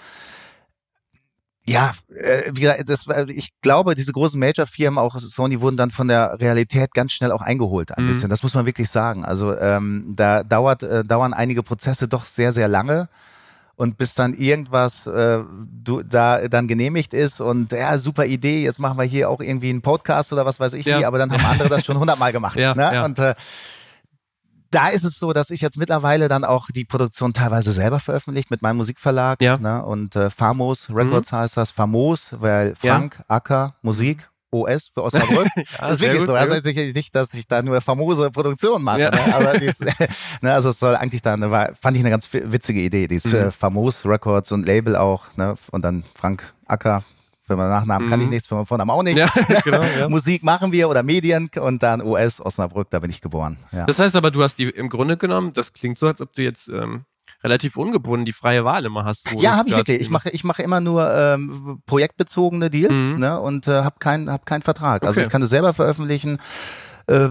Speaker 2: ja, äh, wie gesagt, das, ich glaube, diese großen Major-Firmen, auch Sony, wurden dann von der Realität ganz schnell auch eingeholt, ein mhm. bisschen. Das muss man wirklich sagen. Also ähm, da dauert, äh, dauern einige Prozesse doch sehr, sehr lange. Und bis dann irgendwas äh, du, da dann genehmigt ist und ja, super Idee, jetzt machen wir hier auch irgendwie einen Podcast oder was weiß ich ja. wie, aber dann haben andere das schon hundertmal gemacht. ja, ne? Ja. Und äh, da ist es so, dass ich jetzt mittlerweile dann auch die Produktion teilweise selber veröffentlicht mit meinem Musikverlag. Ja. Ne? Und äh, Famos Records mhm. heißt das. Famos, weil Frank, ja. Acker, Musik. OS für Osnabrück. ja, das ist wirklich gut, so. Also heißt nicht, dass ich da nur famose Produktion mache. Ja. Ne? Aber dies, ne, also es soll eigentlich da, eine, fand ich eine ganz witzige Idee. Die ist mhm. Famos Records und Label auch. Ne? Und dann Frank Acker, wenn man Nachnamen mhm. kann ich mhm. nichts, wenn man Vornamen auch nicht. Ja, genau, ja. Musik machen wir oder Medien und dann US Osnabrück, da bin ich geboren.
Speaker 1: Ja. Das heißt aber, du hast die im Grunde genommen, das klingt so, als ob du jetzt ähm, relativ ungebunden die freie Wahl immer hast.
Speaker 2: Ja, habe ich wirklich. Ich mache ich mache immer nur ähm, projektbezogene Deals mhm. ne, und äh, habe keinen hab keinen Vertrag. Also okay. Also ich kann es selber veröffentlichen. Äh,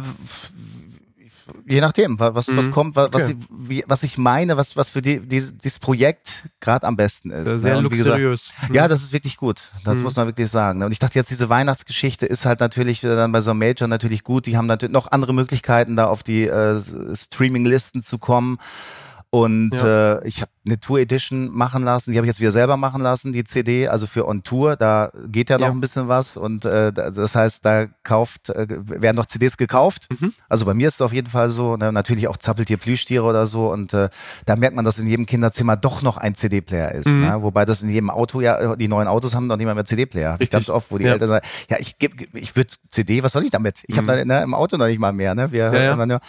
Speaker 2: je nachdem, was, mhm. was kommt, was, okay. ich, wie, was ich meine, was, was für die, die, dieses Projekt gerade am besten ist.
Speaker 1: Sehr ne? luxuriös.
Speaker 2: Gesagt, mhm. Ja, das ist wirklich gut. Das mhm. muss man wirklich sagen. Ne? Und ich dachte jetzt, diese Weihnachtsgeschichte ist halt natürlich dann bei so einem Major natürlich gut. Die haben natürlich noch andere Möglichkeiten, da auf die äh, Streaming-Listen zu kommen. Und ja. äh, ich habe eine Tour Edition machen lassen, die habe ich jetzt wieder selber machen lassen, die CD, also für On Tour, da geht ja noch ja. ein bisschen was und äh, das heißt, da kauft, äh, werden noch CDs gekauft. Mhm. Also bei mir ist es auf jeden Fall so, ne? natürlich auch Zappeltier Plüschtiere oder so und äh, da merkt man, dass in jedem Kinderzimmer doch noch ein CD-Player ist. Mhm. Ne? Wobei das in jedem Auto ja, die neuen Autos haben noch nicht mal mehr CD-Player. Ganz oft, wo die ja. Eltern sagen, ja, ich, ich würde CD, was soll ich damit? Ich mhm. habe ne, im Auto noch nicht mal mehr. Ne? Wir ja, ja. Nur,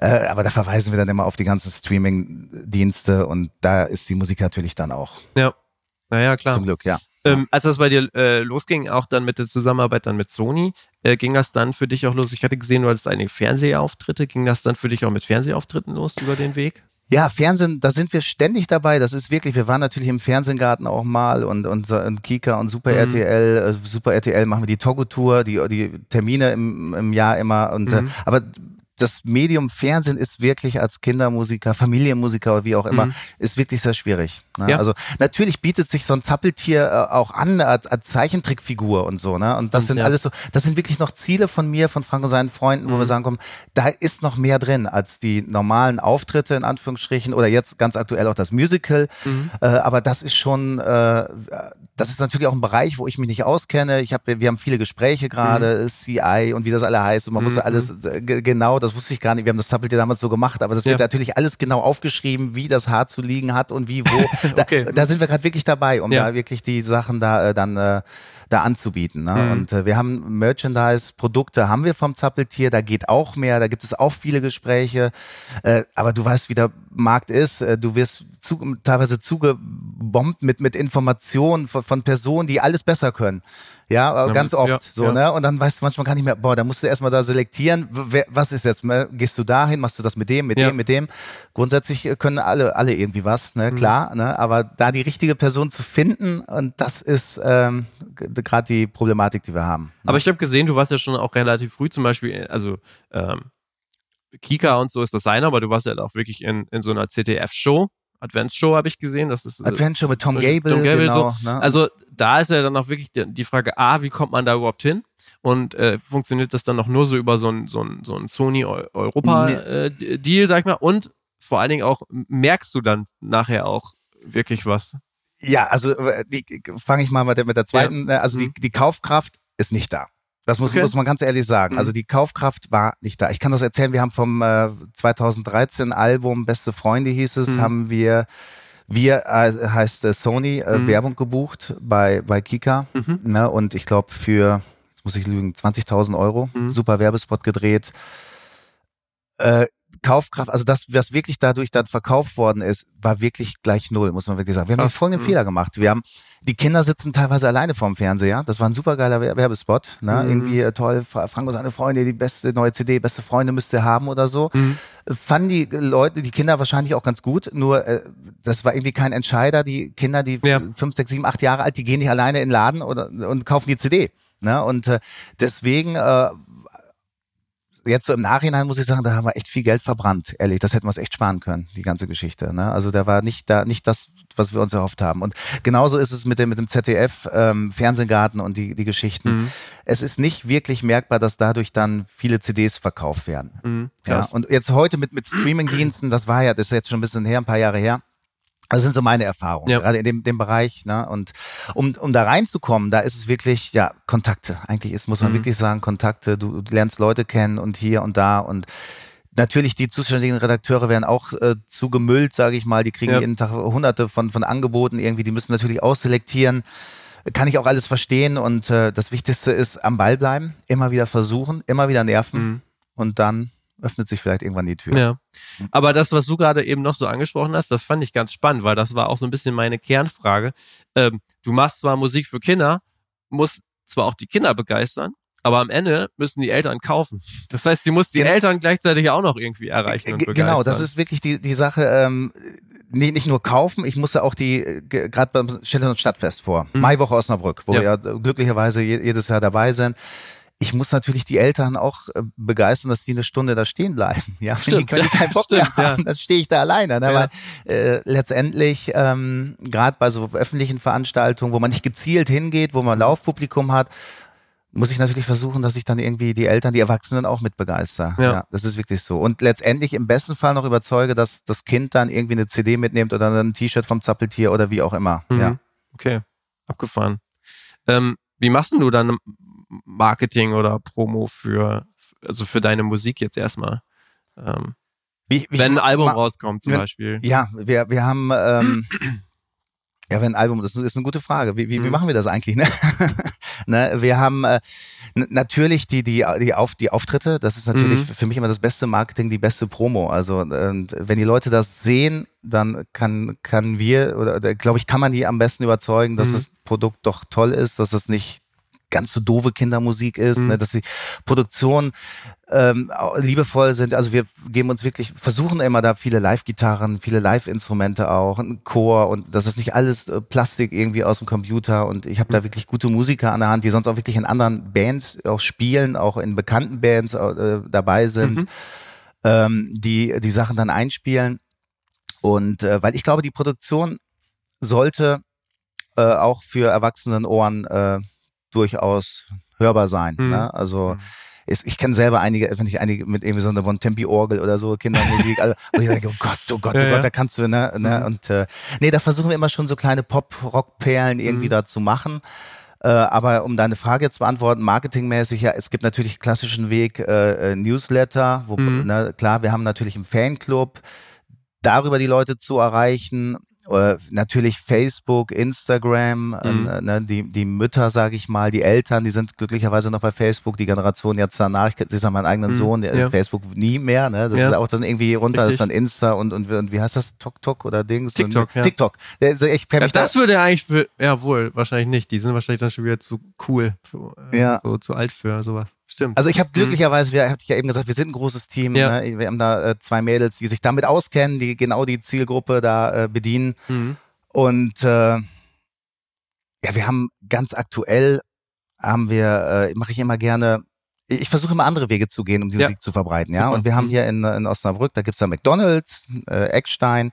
Speaker 2: äh, aber da verweisen wir dann immer auf die ganzen Streaming-Dienste und da ist die Musik natürlich dann auch.
Speaker 1: Ja. Naja, klar.
Speaker 2: Zum Glück, ja.
Speaker 1: Ähm, als das bei dir äh, losging, auch dann mit der Zusammenarbeit dann mit Sony, äh, ging das dann für dich auch los? Ich hatte gesehen, du hattest einige Fernsehauftritte. Ging das dann für dich auch mit Fernsehauftritten los über den Weg?
Speaker 2: Ja, Fernsehen, da sind wir ständig dabei. Das ist wirklich, wir waren natürlich im Fernsehgarten auch mal und, und, und Kika und Super mhm. RTL, äh, Super RTL machen wir die Togo-Tour, die, die Termine im, im Jahr immer. Und, äh, mhm. äh, aber das Medium Fernsehen ist wirklich als Kindermusiker, Familienmusiker oder wie auch immer, mhm. ist wirklich sehr schwierig. Ne? Ja. Also natürlich bietet sich so ein Zappeltier äh, auch an als, als Zeichentrickfigur und so. Ne? Und das sind ja. alles so, das sind wirklich noch Ziele von mir, von Frank und seinen Freunden, wo mhm. wir sagen, komm, da ist noch mehr drin als die normalen Auftritte in Anführungsstrichen oder jetzt ganz aktuell auch das Musical. Mhm. Äh, aber das ist schon, äh, das ist natürlich auch ein Bereich, wo ich mich nicht auskenne. Ich hab, wir haben viele Gespräche gerade, mhm. CI und wie das alle heißt und man muss mhm. alles äh, genau, das wusste ich gar nicht. Wir haben das Zappeltier damals so gemacht, aber das wird natürlich alles genau aufgeschrieben, wie das Haar zu liegen hat und wie wo. Da, okay. da sind wir gerade wirklich dabei, um ja. da wirklich die Sachen da äh, dann äh, da anzubieten. Ne? Mhm. Und äh, wir haben Merchandise-Produkte, haben wir vom Zappeltier, da geht auch mehr, da gibt es auch viele Gespräche. Äh, aber du weißt, wie der Markt ist. Äh, du wirst zu, teilweise zugebombt mit, mit Informationen von, von Personen, die alles besser können. Ja, ja ganz oft ja, so, ja. ne? Und dann weißt du manchmal gar nicht mehr, boah, da musst du erstmal da selektieren, wer, was ist jetzt, ne? gehst du dahin, machst du das mit dem, mit dem, mit dem. Grundsätzlich äh, können alle, alle irgendwie was, ne, mhm. klar, ne? Aber da die richtige Person zu finden, und das ist ähm, gerade die Problematik, die wir haben. Ne?
Speaker 1: Aber ich habe gesehen, du warst ja schon auch relativ früh zum Beispiel, also ähm, Kika und so ist das sein, aber du warst ja auch wirklich in, in so einer CTF-Show Advents-Show habe ich gesehen. Das ist
Speaker 2: äh, Advents-Show mit Tom Gable.
Speaker 1: Tom Gable genau, so. ne? Also da ist ja dann auch wirklich die, Frage, A, wie kommt man da überhaupt hin? Und äh, funktioniert das dann noch nur so über so ein, so ein, so ein Sony Europa-Deal, nee. äh, sag ich mal? Und vor allen Dingen auch, merkst du dann nachher auch wirklich was?
Speaker 2: Ja, also äh, fange ich mal mit der, mit der zweiten, ja. Äh, also mhm. die, die Kaufkraft ist nicht da. Das muss, okay. muss man ganz ehrlich sagen. Mhm. Also die Kaufkraft war nicht da. Ich kann das erzählen, wir haben vom äh, 2013 Album Beste Freunde hieß es, mhm. haben wir wir äh, heißt äh, Sony äh, mhm. Werbung gebucht bei, bei Kika. Mhm. Ne, und ich glaube für, jetzt muss ich lügen, 20.000 Euro. Mhm. Super Werbespot gedreht. Äh, Kaufkraft, also das, was wirklich dadurch dann verkauft worden ist, war wirklich gleich null, muss man wirklich sagen. Wir haben Ach, folgenden Fehler gemacht. Wir haben, die Kinder sitzen teilweise alleine vorm Fernseher. Das war ein super geiler Werbespot. Ne? Mhm. Irgendwie äh, toll, Frank und seine Freunde, die beste neue CD, beste Freunde müsst ihr haben oder so. Mhm. Fanden die Leute, die Kinder wahrscheinlich auch ganz gut, nur äh, das war irgendwie kein Entscheider. Die Kinder, die ja. fünf, sechs, sieben, acht Jahre alt, die gehen nicht alleine in den Laden oder, und kaufen die CD. Ne? Und äh, deswegen äh, jetzt so im Nachhinein muss ich sagen, da haben wir echt viel Geld verbrannt, ehrlich. Das hätten wir uns echt sparen können, die ganze Geschichte. Ne? Also da war nicht da nicht das, was wir uns erhofft haben. Und genauso ist es mit dem, mit dem ZDF, ähm, Fernsehgarten und die, die Geschichten. Mhm. Es ist nicht wirklich merkbar, dass dadurch dann viele CDs verkauft werden. Mhm, ja, und jetzt heute mit, mit Streamingdiensten, das war ja, das ist jetzt schon ein bisschen her, ein paar Jahre her das sind so meine Erfahrungen, ja. gerade in dem, dem Bereich. Ne? Und um, um da reinzukommen, da ist es wirklich, ja, Kontakte. Eigentlich ist, muss man mhm. wirklich sagen, Kontakte. Du, du lernst Leute kennen und hier und da und Natürlich, die zuständigen Redakteure werden auch äh, zugemüllt, sage ich mal. Die kriegen ja. jeden Tag hunderte von, von Angeboten irgendwie. Die müssen natürlich ausselektieren. Kann ich auch alles verstehen. Und äh, das Wichtigste ist am Ball bleiben, immer wieder versuchen, immer wieder nerven mhm. und dann öffnet sich vielleicht irgendwann die Tür.
Speaker 1: Ja. Aber das, was du gerade eben noch so angesprochen hast, das fand ich ganz spannend, weil das war auch so ein bisschen meine Kernfrage. Ähm, du machst zwar Musik für Kinder, musst zwar auch die Kinder begeistern, aber am Ende müssen die Eltern kaufen. Das heißt, die muss die Gen Eltern gleichzeitig auch noch irgendwie erreichen und begeistern.
Speaker 2: Genau, das ist wirklich die, die Sache, ähm, nicht, nicht nur kaufen, ich musste auch die, gerade beim Städte- und Stadtfest vor, mhm. Maiwoche Osnabrück, wo ja. wir ja glücklicherweise jedes Jahr dabei sind ich muss natürlich die Eltern auch äh, begeistern, dass die eine Stunde da stehen bleiben. Ja,
Speaker 1: stimmt,
Speaker 2: wenn die, wenn die keinen Bock
Speaker 1: stimmt,
Speaker 2: mehr haben, ja. dann stehe ich da alleine. Ne? Ja. Weil äh, letztendlich, ähm, gerade bei so öffentlichen Veranstaltungen, wo man nicht gezielt hingeht, wo man Laufpublikum hat, muss ich natürlich versuchen, dass ich dann irgendwie die Eltern, die Erwachsenen auch mit begeister. Ja. ja. das ist wirklich so. Und letztendlich im besten Fall noch überzeuge, dass das Kind dann irgendwie eine CD mitnimmt oder ein T-Shirt vom Zappeltier oder wie auch immer. Mhm. Ja.
Speaker 1: Okay, abgefahren. Ähm, wie machst du dann Marketing oder Promo für, also für deine Musik jetzt erstmal? Ähm, wie, wie wenn ein Album rauskommt zum
Speaker 2: wenn,
Speaker 1: Beispiel.
Speaker 2: Ja, wir, wir haben, ähm, ja, wenn ein Album, das ist eine gute Frage. Wie, wie, wie mhm. machen wir das eigentlich? Ne? ne? Wir haben äh, natürlich die, die, die, Auf, die Auftritte, das ist natürlich mhm. für mich immer das beste Marketing, die beste Promo. Also äh, wenn die Leute das sehen, dann kann, kann wir, oder, oder glaube ich, kann man die am besten überzeugen, dass mhm. das Produkt doch toll ist, dass es nicht ganz so doofe Kindermusik ist, mhm. ne, dass die Produktion ähm, liebevoll sind. Also wir geben uns wirklich, versuchen immer da viele Live-Gitarren, viele Live-Instrumente auch, ein Chor und das ist nicht alles äh, Plastik irgendwie aus dem Computer und ich habe mhm. da wirklich gute Musiker an der Hand, die sonst auch wirklich in anderen Bands auch spielen, auch in bekannten Bands äh, dabei sind, mhm. ähm, die die Sachen dann einspielen. Und äh, weil ich glaube, die Produktion sollte äh, auch für erwachsenen Ohren äh, durchaus hörbar sein. Mhm. Ne? Also mhm. ist, ich kenne selber einige, wenn ich einige mit irgendwie so einer Bontempi-Orgel oder so, Kindermusik, also, wo ich denke, oh Gott, oh Gott, oh ja, Gott, da kannst du, ne, ne? Mhm. Und äh, nee, da versuchen wir immer schon so kleine Pop-Rock-Perlen irgendwie mhm. da zu machen. Äh, aber um deine Frage zu beantworten, marketingmäßig, ja, es gibt natürlich klassischen Weg äh, äh, Newsletter, wo, mhm. ne, klar, wir haben natürlich einen Fanclub, darüber die Leute zu erreichen natürlich Facebook, Instagram, ähm, mhm. äh, ne, die, die Mütter, sage ich mal, die Eltern, die sind glücklicherweise noch bei Facebook, die Generation jetzt danach, ich sehe es meinen eigenen mhm. Sohn, der ja. Facebook nie mehr, ne? Das ja. ist auch dann irgendwie runter, Richtig. das ist dann Insta und, und, und wie heißt das? TokTok oder Dings?
Speaker 1: TikTok,
Speaker 2: und, ja. TikTok.
Speaker 1: Also ich ja, das da würde eigentlich für, ja wohl, wahrscheinlich nicht. Die sind wahrscheinlich dann schon wieder zu cool, für, äh, ja. so zu alt für sowas. Stimmt.
Speaker 2: Also ich habe mhm. glücklicherweise, wir hatte ich ja eben gesagt, wir sind ein großes Team. Ja. Ne? Wir haben da äh, zwei Mädels, die sich damit auskennen, die genau die Zielgruppe da äh, bedienen. Mhm. Und äh, ja, wir haben ganz aktuell haben wir, äh, mache ich immer gerne, ich versuche immer andere Wege zu gehen, um die ja. Musik zu verbreiten, ja. Und wir haben mhm. hier in, in Osnabrück, da gibt's da McDonalds, äh, Eckstein,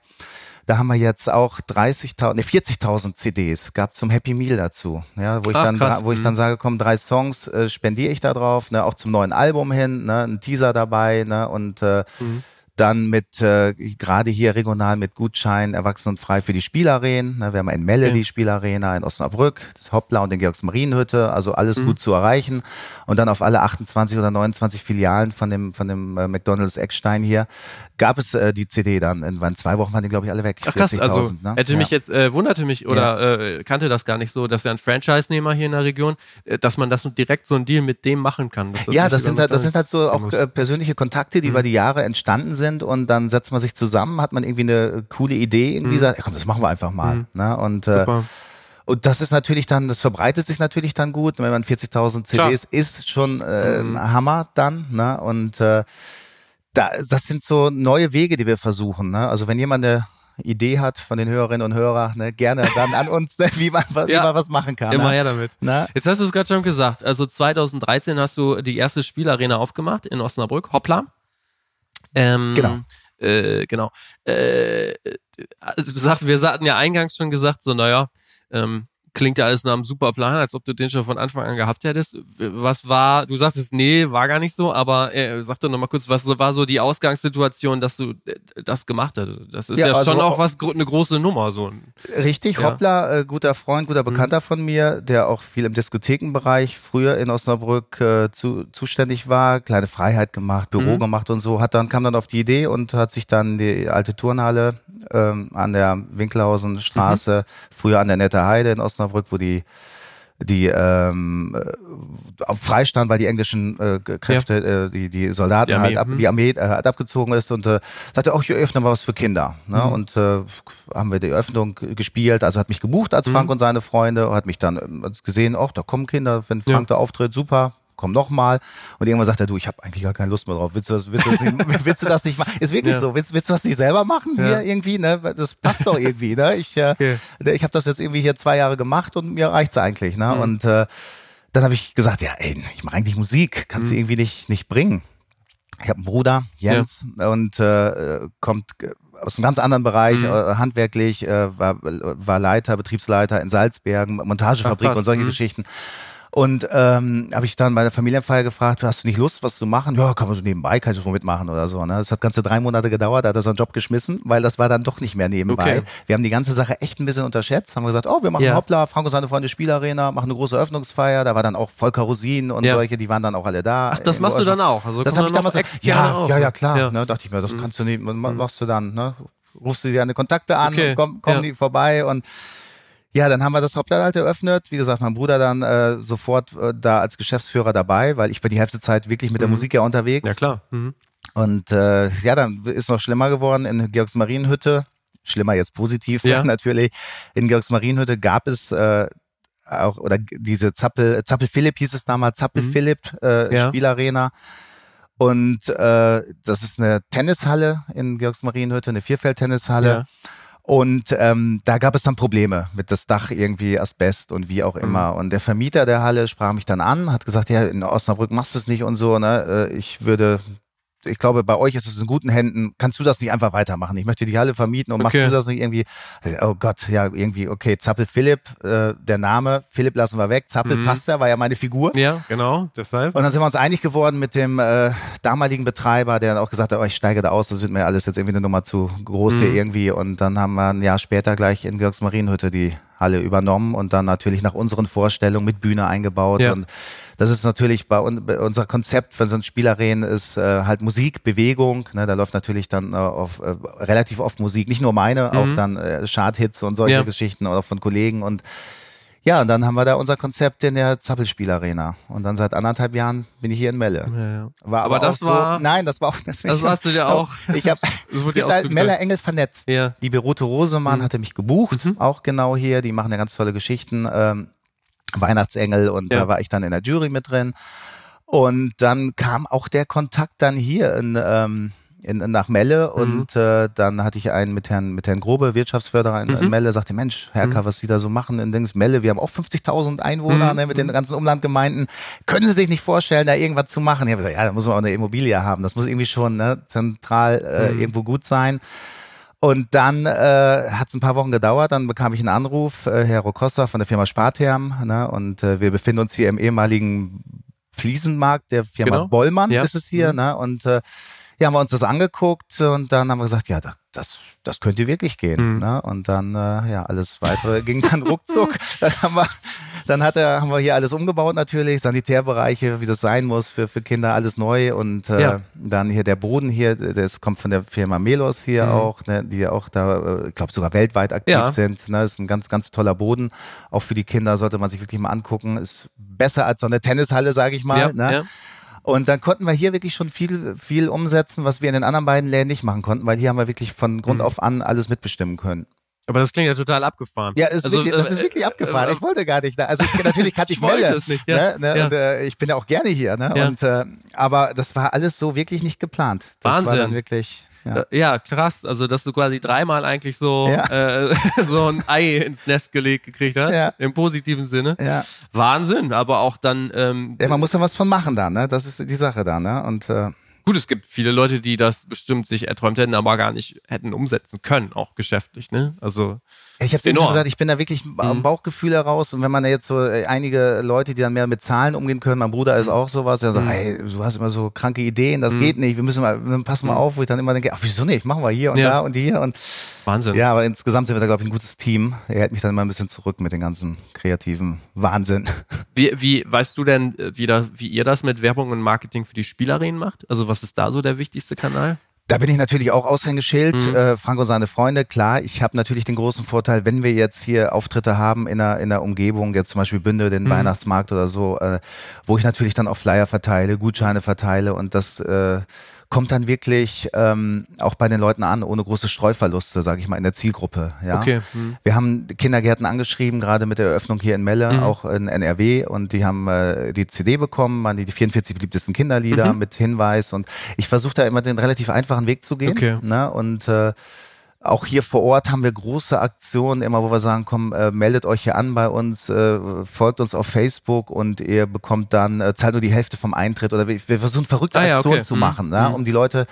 Speaker 2: Da haben wir jetzt auch 30.000, ne 40.000 CDs gab zum Happy Meal dazu, ja, wo ich
Speaker 1: Ach,
Speaker 2: dann,
Speaker 1: krass.
Speaker 2: wo ich dann
Speaker 1: Mhm.
Speaker 2: sage, komm, drei Songs äh, spendiere ich da drauf, ne, auch zum neuen Album hin, ne, ein Teaser dabei, ne, und äh,
Speaker 1: Mhm.
Speaker 2: Dann mit äh, gerade hier regional mit Gutschein erwachsenenfrei für die Spielarenen. Ne, wir haben in Melle die Spielarena, in Osnabrück, das Hoppla und in Georgs Marienhütte, also alles
Speaker 1: Mhm.
Speaker 2: gut zu erreichen. Und dann auf alle 28 oder 29 Filialen von dem von dem äh, McDonald's Eckstein hier gab es äh, die CD dann. In wann zwei Wochen waren die glaube ich alle weg.
Speaker 1: Ach krass, also
Speaker 2: 40.000, ne?
Speaker 1: hätte
Speaker 2: Ja.
Speaker 1: mich jetzt, äh, wunderte mich oder äh, kannte das gar nicht so, dass er ein Franchise-Nehmer hier in der Region, äh, dass man das direkt so ein Deal mit dem machen kann. dass
Speaker 2: ja, das sind halt, das sind halt so auch äh, persönliche Kontakte, die über die Jahre entstanden sind und dann setzt man sich zusammen, hat man irgendwie eine coole Idee, irgendwie sagt, ja, komm, das machen wir einfach mal. Ne? Und, äh, und das ist natürlich dann, das verbreitet sich natürlich dann gut. Wenn man 40.000
Speaker 1: Klar.
Speaker 2: CDs ist, schon äh, ein Hammer dann. Ne? Und äh, da, das sind so neue Wege, die wir versuchen. Ne? Also wenn jemand eine Idee hat von den Hörerinnen und Hörern, ne, gerne dann an uns, ne, wie, man, wie
Speaker 1: Ja.
Speaker 2: man was machen kann.
Speaker 1: Immer
Speaker 2: ne?
Speaker 1: her damit.
Speaker 2: Ne?
Speaker 1: Jetzt hast du es gerade schon gesagt. Also 2013 hast du die erste Spielarena aufgemacht in Osnabrück, Hoppla. Ähm,
Speaker 2: Genau.
Speaker 1: Äh, genau. Äh, du sagst, wir hatten ja eingangs schon gesagt, so, naja, ähm, klingt ja alles nach einem super Plan, als ob du den schon von Anfang an gehabt hättest. Was war, du sagtest, nee, war gar nicht so, aber äh, sag doch nochmal kurz, was war so die Ausgangssituation, dass du äh, das gemacht hast? Das ist ja,
Speaker 2: Ja, also
Speaker 1: schon auch was, eine große Nummer, so.
Speaker 2: Richtig,
Speaker 1: Ja. Mhm.
Speaker 2: Hoppla, äh, guter Freund, guter Bekannter von mir, der auch viel im Diskothekenbereich früher in Osnabrück äh, zu, zuständig war, kleine Freiheit gemacht, Büro
Speaker 1: Mhm.
Speaker 2: gemacht und so, hat dann, kam dann auf die Idee und hat sich dann die alte Turnhalle ähm, an der Winklausenstraße,
Speaker 1: Mhm.
Speaker 2: früher an der Nette Heide in Osnabrück, wo die die ähm, äh, auf Freistand, weil die englischen äh, Kräfte, äh, die, die Soldaten
Speaker 1: Die Armee,
Speaker 2: halt ab,
Speaker 1: hm.
Speaker 2: die Armee äh, halt abgezogen ist und äh, sagte, auch hier öffnen wir was für Kinder. Ne?
Speaker 1: Mhm.
Speaker 2: Und äh, haben wir die Öffnung gespielt, also hat mich gebucht als
Speaker 1: Mhm.
Speaker 2: Frank und seine Freunde, hat mich dann ähm, gesehen, ach, da kommen Kinder, wenn
Speaker 1: Ja.
Speaker 2: Frank da auftritt, super. Komm noch mal und irgendwann sagt er, du, ich habe eigentlich gar keine Lust mehr drauf. Willst du das, willst du das, nicht, willst du das nicht machen? Ist wirklich
Speaker 1: Ja.
Speaker 2: so. Willst, willst du das nicht selber machen
Speaker 1: Ja.
Speaker 2: hier irgendwie? Ne, das passt doch irgendwie. Ne, ich äh,
Speaker 1: Okay.
Speaker 2: ich habe das jetzt irgendwie hier zwei Jahre gemacht und mir reicht's eigentlich. Ne?
Speaker 1: Mhm.
Speaker 2: Und äh, dann habe ich gesagt, ja, ey, ich mache eigentlich Musik, kannst du
Speaker 1: Mhm.
Speaker 2: irgendwie nicht, nicht bringen. Ich habe einen Bruder, Jens, und äh, kommt äh, aus einem ganz anderen Bereich,
Speaker 1: Mhm.
Speaker 2: äh, handwerklich, war, war Leiter, Betriebsleiter in Salzberg, Montagefabrik
Speaker 1: Ach,
Speaker 2: und solche
Speaker 1: Mhm.
Speaker 2: Geschichten. Und ähm, habe ich dann bei der Familienfeier gefragt, hast du nicht Lust, was zu machen? Ja, kann man so nebenbei, kann ich so mitmachen oder so. Ne? Das hat ganze drei Monate gedauert, da hat er seinen Job geschmissen, weil das war dann doch nicht mehr nebenbei.
Speaker 1: Okay.
Speaker 2: Wir haben die ganze Sache echt ein bisschen unterschätzt, haben gesagt, oh, wir machen
Speaker 1: Ja.
Speaker 2: Hoppla, Frank und seine Freunde Spielarena, machen eine große Öffnungsfeier. Da war dann auch Volker Rosin und
Speaker 1: Ja.
Speaker 2: solche, die waren dann auch alle da.
Speaker 1: Ach, das
Speaker 2: In
Speaker 1: machst du
Speaker 2: Osnabrück.
Speaker 1: dann auch? Also
Speaker 2: Das habe ich damals Ja,
Speaker 1: auch,
Speaker 2: ja, ja, klar.
Speaker 1: Ja.
Speaker 2: Ne, dachte ich mir, das
Speaker 1: Mhm.
Speaker 2: kannst du nicht, ma- machst du dann, ne? Rufst du dir deine Kontakte an
Speaker 1: Okay.
Speaker 2: komm, kommen die vorbei und ja, dann haben wir das Hoppla halt eröffnet. Wie gesagt, mein Bruder dann äh, sofort äh, da als Geschäftsführer dabei, weil ich bin die Hälfte Zeit wirklich mit der
Speaker 1: Mhm.
Speaker 2: Musik ja unterwegs.
Speaker 1: Ja, klar. Mhm.
Speaker 2: Und äh, ja, dann ist noch schlimmer geworden in Georgs Marienhütte. Schlimmer jetzt positiv
Speaker 1: Ja.
Speaker 2: natürlich. In Georgs Marienhütte gab es äh, auch, oder diese Zappel, Zappel Philipp hieß es damals, Zappel
Speaker 1: Mhm.
Speaker 2: Philipp äh,
Speaker 1: Ja.
Speaker 2: Spielarena. Und äh, das ist eine Tennishalle in Georgs Marienhütte, eine Vierfeld-Tennishalle.
Speaker 1: Ja.
Speaker 2: Und ähm, da gab es dann Probleme mit das Dach irgendwie Asbest und wie auch immer. Und der Vermieter der Halle sprach mich dann an, hat gesagt, ja, in Osnabrück machst du es nicht und so, ne? Äh, Ich würde, ich glaube, bei euch ist es in guten Händen. Kannst du das nicht einfach weitermachen? Ich möchte die Halle vermieten und
Speaker 1: Okay.
Speaker 2: machst du das nicht irgendwie? Oh Gott, ja, irgendwie, okay, Zappel Philipp, äh, der Name, Philipp lassen wir weg, Zappel
Speaker 1: Mhm.
Speaker 2: passt ja, war ja meine Figur.
Speaker 1: Ja, genau, deshalb.
Speaker 2: Und dann sind wir uns einig geworden mit dem äh, damaligen Betreiber, der dann auch gesagt hat, oh, ich steige da aus, das wird mir alles jetzt irgendwie eine Nummer zu groß hier
Speaker 1: Mhm.
Speaker 2: irgendwie. Und dann haben wir ein Jahr später gleich in Georgs Marienhütte die Halle übernommen und dann natürlich nach unseren Vorstellungen mit Bühne eingebaut.
Speaker 1: Ja.
Speaker 2: Und das ist natürlich bei, un bei unser Konzept von so einem Spielarenen ist äh, halt Musik, Bewegung. Ne? Da läuft natürlich dann äh, auf, äh, relativ oft Musik, nicht nur meine,
Speaker 1: Mhm.
Speaker 2: auch dann äh, Charthits und solche
Speaker 1: Ja.
Speaker 2: Geschichten oder von Kollegen und ja, und dann haben wir da unser Konzept in der Zappelspielarena. Und dann seit anderthalb Jahren bin ich hier in Melle.
Speaker 1: Ja, ja.
Speaker 2: War
Speaker 1: Aber
Speaker 2: aber,
Speaker 1: das
Speaker 2: auch
Speaker 1: war-
Speaker 2: so, nein, das war auch, das,
Speaker 1: Das hast du dir auch-
Speaker 2: Ich habe, halt. Melle Engel vernetzt.
Speaker 1: Ja. Mhm.
Speaker 2: Die Berote Rosemann hatte mich gebucht, auch genau hier. Die machen ja ganz tolle Geschichten. Ähm, Weihnachtsengel und
Speaker 1: Ja.
Speaker 2: da war ich dann in der Jury mit drin. Und dann kam auch der Kontakt dann hier in, ähm, in, nach Melle
Speaker 1: Mhm.
Speaker 2: und äh, dann hatte ich einen mit Herrn, mit Herrn Grobe, Wirtschaftsförderer in,
Speaker 1: Mhm.
Speaker 2: in Melle, sagte, Mensch, Herr was Sie da so machen in Dings Melle, wir haben auch 50.000 Einwohner
Speaker 1: Mhm.
Speaker 2: ne, mit den ganzen Umlandgemeinden. Können Sie sich nicht vorstellen, da irgendwas zu machen? Ich habe gesagt, ja, da muss man auch eine Immobilie haben. Das muss irgendwie schon ne, zentral äh,
Speaker 1: Mhm.
Speaker 2: irgendwo gut sein. Und dann äh, hat es ein paar Wochen gedauert, dann bekam ich einen Anruf, äh, Herr Rokossa von der Firma Spartherm, ne, und äh, wir befinden uns hier im ehemaligen Fliesenmarkt der Firma
Speaker 1: Genau.
Speaker 2: Bollmann
Speaker 1: Ja.
Speaker 2: ist es hier,
Speaker 1: Mhm.
Speaker 2: ne, und äh, ja, haben wir uns das angeguckt und dann haben wir gesagt, ja, da, das, das könnte wirklich gehen,
Speaker 1: Mhm.
Speaker 2: ne, und dann, äh, ja, alles weitere ging dann ruckzuck, dann haben wir, dann hat er, haben wir hier alles umgebaut natürlich, Sanitärbereiche, wie das sein muss für, für Kinder, alles neu und äh,
Speaker 1: Ja.
Speaker 2: dann hier der Boden hier, das kommt von der Firma Melos hier
Speaker 1: Mhm.
Speaker 2: auch, ne, die auch da, äh, ich glaube sogar weltweit aktiv
Speaker 1: Ja.
Speaker 2: sind. Ne, ist ein ganz, ganz toller Boden. Auch für die Kinder sollte man sich wirklich mal angucken. Ist besser als so eine Tennishalle, sage ich mal.
Speaker 1: ja,
Speaker 2: ne? Und dann konnten wir hier wirklich schon viel, viel umsetzen, was wir in den anderen beiden Läden nicht machen konnten, weil hier haben wir wirklich von Grund
Speaker 1: Mhm.
Speaker 2: auf an alles mitbestimmen können.
Speaker 1: Aber das klingt ja total abgefahren.
Speaker 2: Ja, ist
Speaker 1: Also,
Speaker 2: wirklich, das
Speaker 1: äh,
Speaker 2: ist wirklich abgefahren.
Speaker 1: äh,
Speaker 2: ich wollte gar nicht. Ne? Also ich, natürlich kannte ich,
Speaker 1: Ich wollte
Speaker 2: Melle,
Speaker 1: es nicht, ja.
Speaker 2: Ne? Ne?
Speaker 1: Ja.
Speaker 2: Und, äh, ich bin ja auch gerne hier. Ne?
Speaker 1: Ja.
Speaker 2: Und, äh, aber das war alles so wirklich nicht geplant. Das war
Speaker 1: Wahnsinn.
Speaker 2: dann wirklich. Ja.
Speaker 1: Äh, Ja, krass. Also, dass du quasi dreimal eigentlich so,
Speaker 2: Ja.
Speaker 1: äh, so ein Ei ins Nest gelegt gekriegt hast.
Speaker 2: Ja.
Speaker 1: Im positiven Sinne.
Speaker 2: Ja.
Speaker 1: Wahnsinn. Aber auch dann, ähm,
Speaker 2: ja, man muss ja was von machen da, ne? Das ist die Sache da, ne? Und äh,
Speaker 1: gut, es gibt viele Leute, die das bestimmt sich erträumt hätten, aber gar nicht hätten umsetzen können, auch geschäftlich, ne? Also,
Speaker 2: ich habe eben schon gesagt, ich bin da wirklich am
Speaker 1: Mhm.
Speaker 2: Bauchgefühl heraus und wenn man da jetzt so äh, einige Leute, die dann mehr mit Zahlen umgehen können, mein Bruder ist auch sowas, der sagt,
Speaker 1: Mhm.
Speaker 2: hey, du hast immer so kranke Ideen, das geht nicht, wir müssen mal, passen mal
Speaker 1: Mhm.
Speaker 2: auf, wo ich dann immer denke, ach wieso nicht, machen wir hier und
Speaker 1: Ja.
Speaker 2: da und hier und
Speaker 1: Wahnsinn.
Speaker 2: ja, aber insgesamt sind wir da glaube ich ein gutes Team. Er hält mich dann immer ein bisschen zurück mit den ganzen kreativen Wahnsinn.
Speaker 1: Wie, wie, weißt du denn, äh, wie, das, wie ihr das mit Werbung und Marketing für die Spielarenen macht? Also, was ist da so der wichtigste Kanal?
Speaker 2: Da bin ich natürlich auch Aushängeschild.
Speaker 1: Mhm.
Speaker 2: Äh, Frank und seine Freunde, klar. Ich habe natürlich den großen Vorteil, wenn wir jetzt hier Auftritte haben in der, in der Umgebung, jetzt zum Beispiel Bünde, den
Speaker 1: Mhm.
Speaker 2: Weihnachtsmarkt oder so, äh, wo ich natürlich dann auch Flyer verteile, Gutscheine verteile und das äh, kommt dann wirklich ähm, auch bei den Leuten an, ohne große Streuverluste, sage ich mal, in der Zielgruppe. Ja?
Speaker 1: Okay. Hm.
Speaker 2: Wir haben Kindergärten angeschrieben, gerade mit der Eröffnung hier in Melle,
Speaker 1: Mhm.
Speaker 2: auch in NRW. Und die haben äh, die CD bekommen, waren die, die 44 beliebtesten Kinderlieder
Speaker 1: Mhm.
Speaker 2: mit Hinweis. Und ich versuche da immer den relativ einfachen Weg zu gehen.
Speaker 1: Okay.
Speaker 2: Ne? Und äh, auch hier vor Ort haben wir große Aktionen, immer wo wir sagen, komm, äh, meldet euch hier an bei uns, äh, folgt uns auf Facebook und ihr bekommt dann, äh, zahlt nur die Hälfte vom Eintritt oder wir, wir versuchen verrückte
Speaker 1: Ah ja,
Speaker 2: Aktionen
Speaker 1: okay.
Speaker 2: zu
Speaker 1: Mhm.
Speaker 2: machen, ne?
Speaker 1: Mhm.
Speaker 2: um die Leute,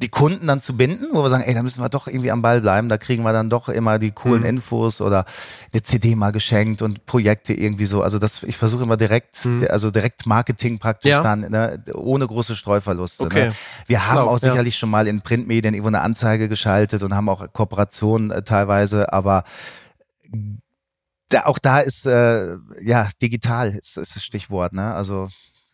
Speaker 2: die Kunden dann zu binden, wo wir sagen, ey, da müssen wir doch irgendwie am Ball bleiben, da kriegen wir dann doch immer die coolen
Speaker 1: Mhm.
Speaker 2: Infos oder eine CD mal geschenkt und Projekte irgendwie so. Also das, ich versuche immer direkt,
Speaker 1: Mhm.
Speaker 2: also direkt Marketing praktisch
Speaker 1: Ja.
Speaker 2: dann, ne? ohne große Streuverluste.
Speaker 1: Okay.
Speaker 2: Ne? Wir haben
Speaker 1: Glaub,
Speaker 2: auch
Speaker 1: ja.
Speaker 2: sicherlich schon mal in Printmedien irgendwo eine Anzeige geschaltet und haben auch Kooperationen äh, teilweise, aber da, auch da ist äh, ja digital ist, ist das Stichwort, ne? Also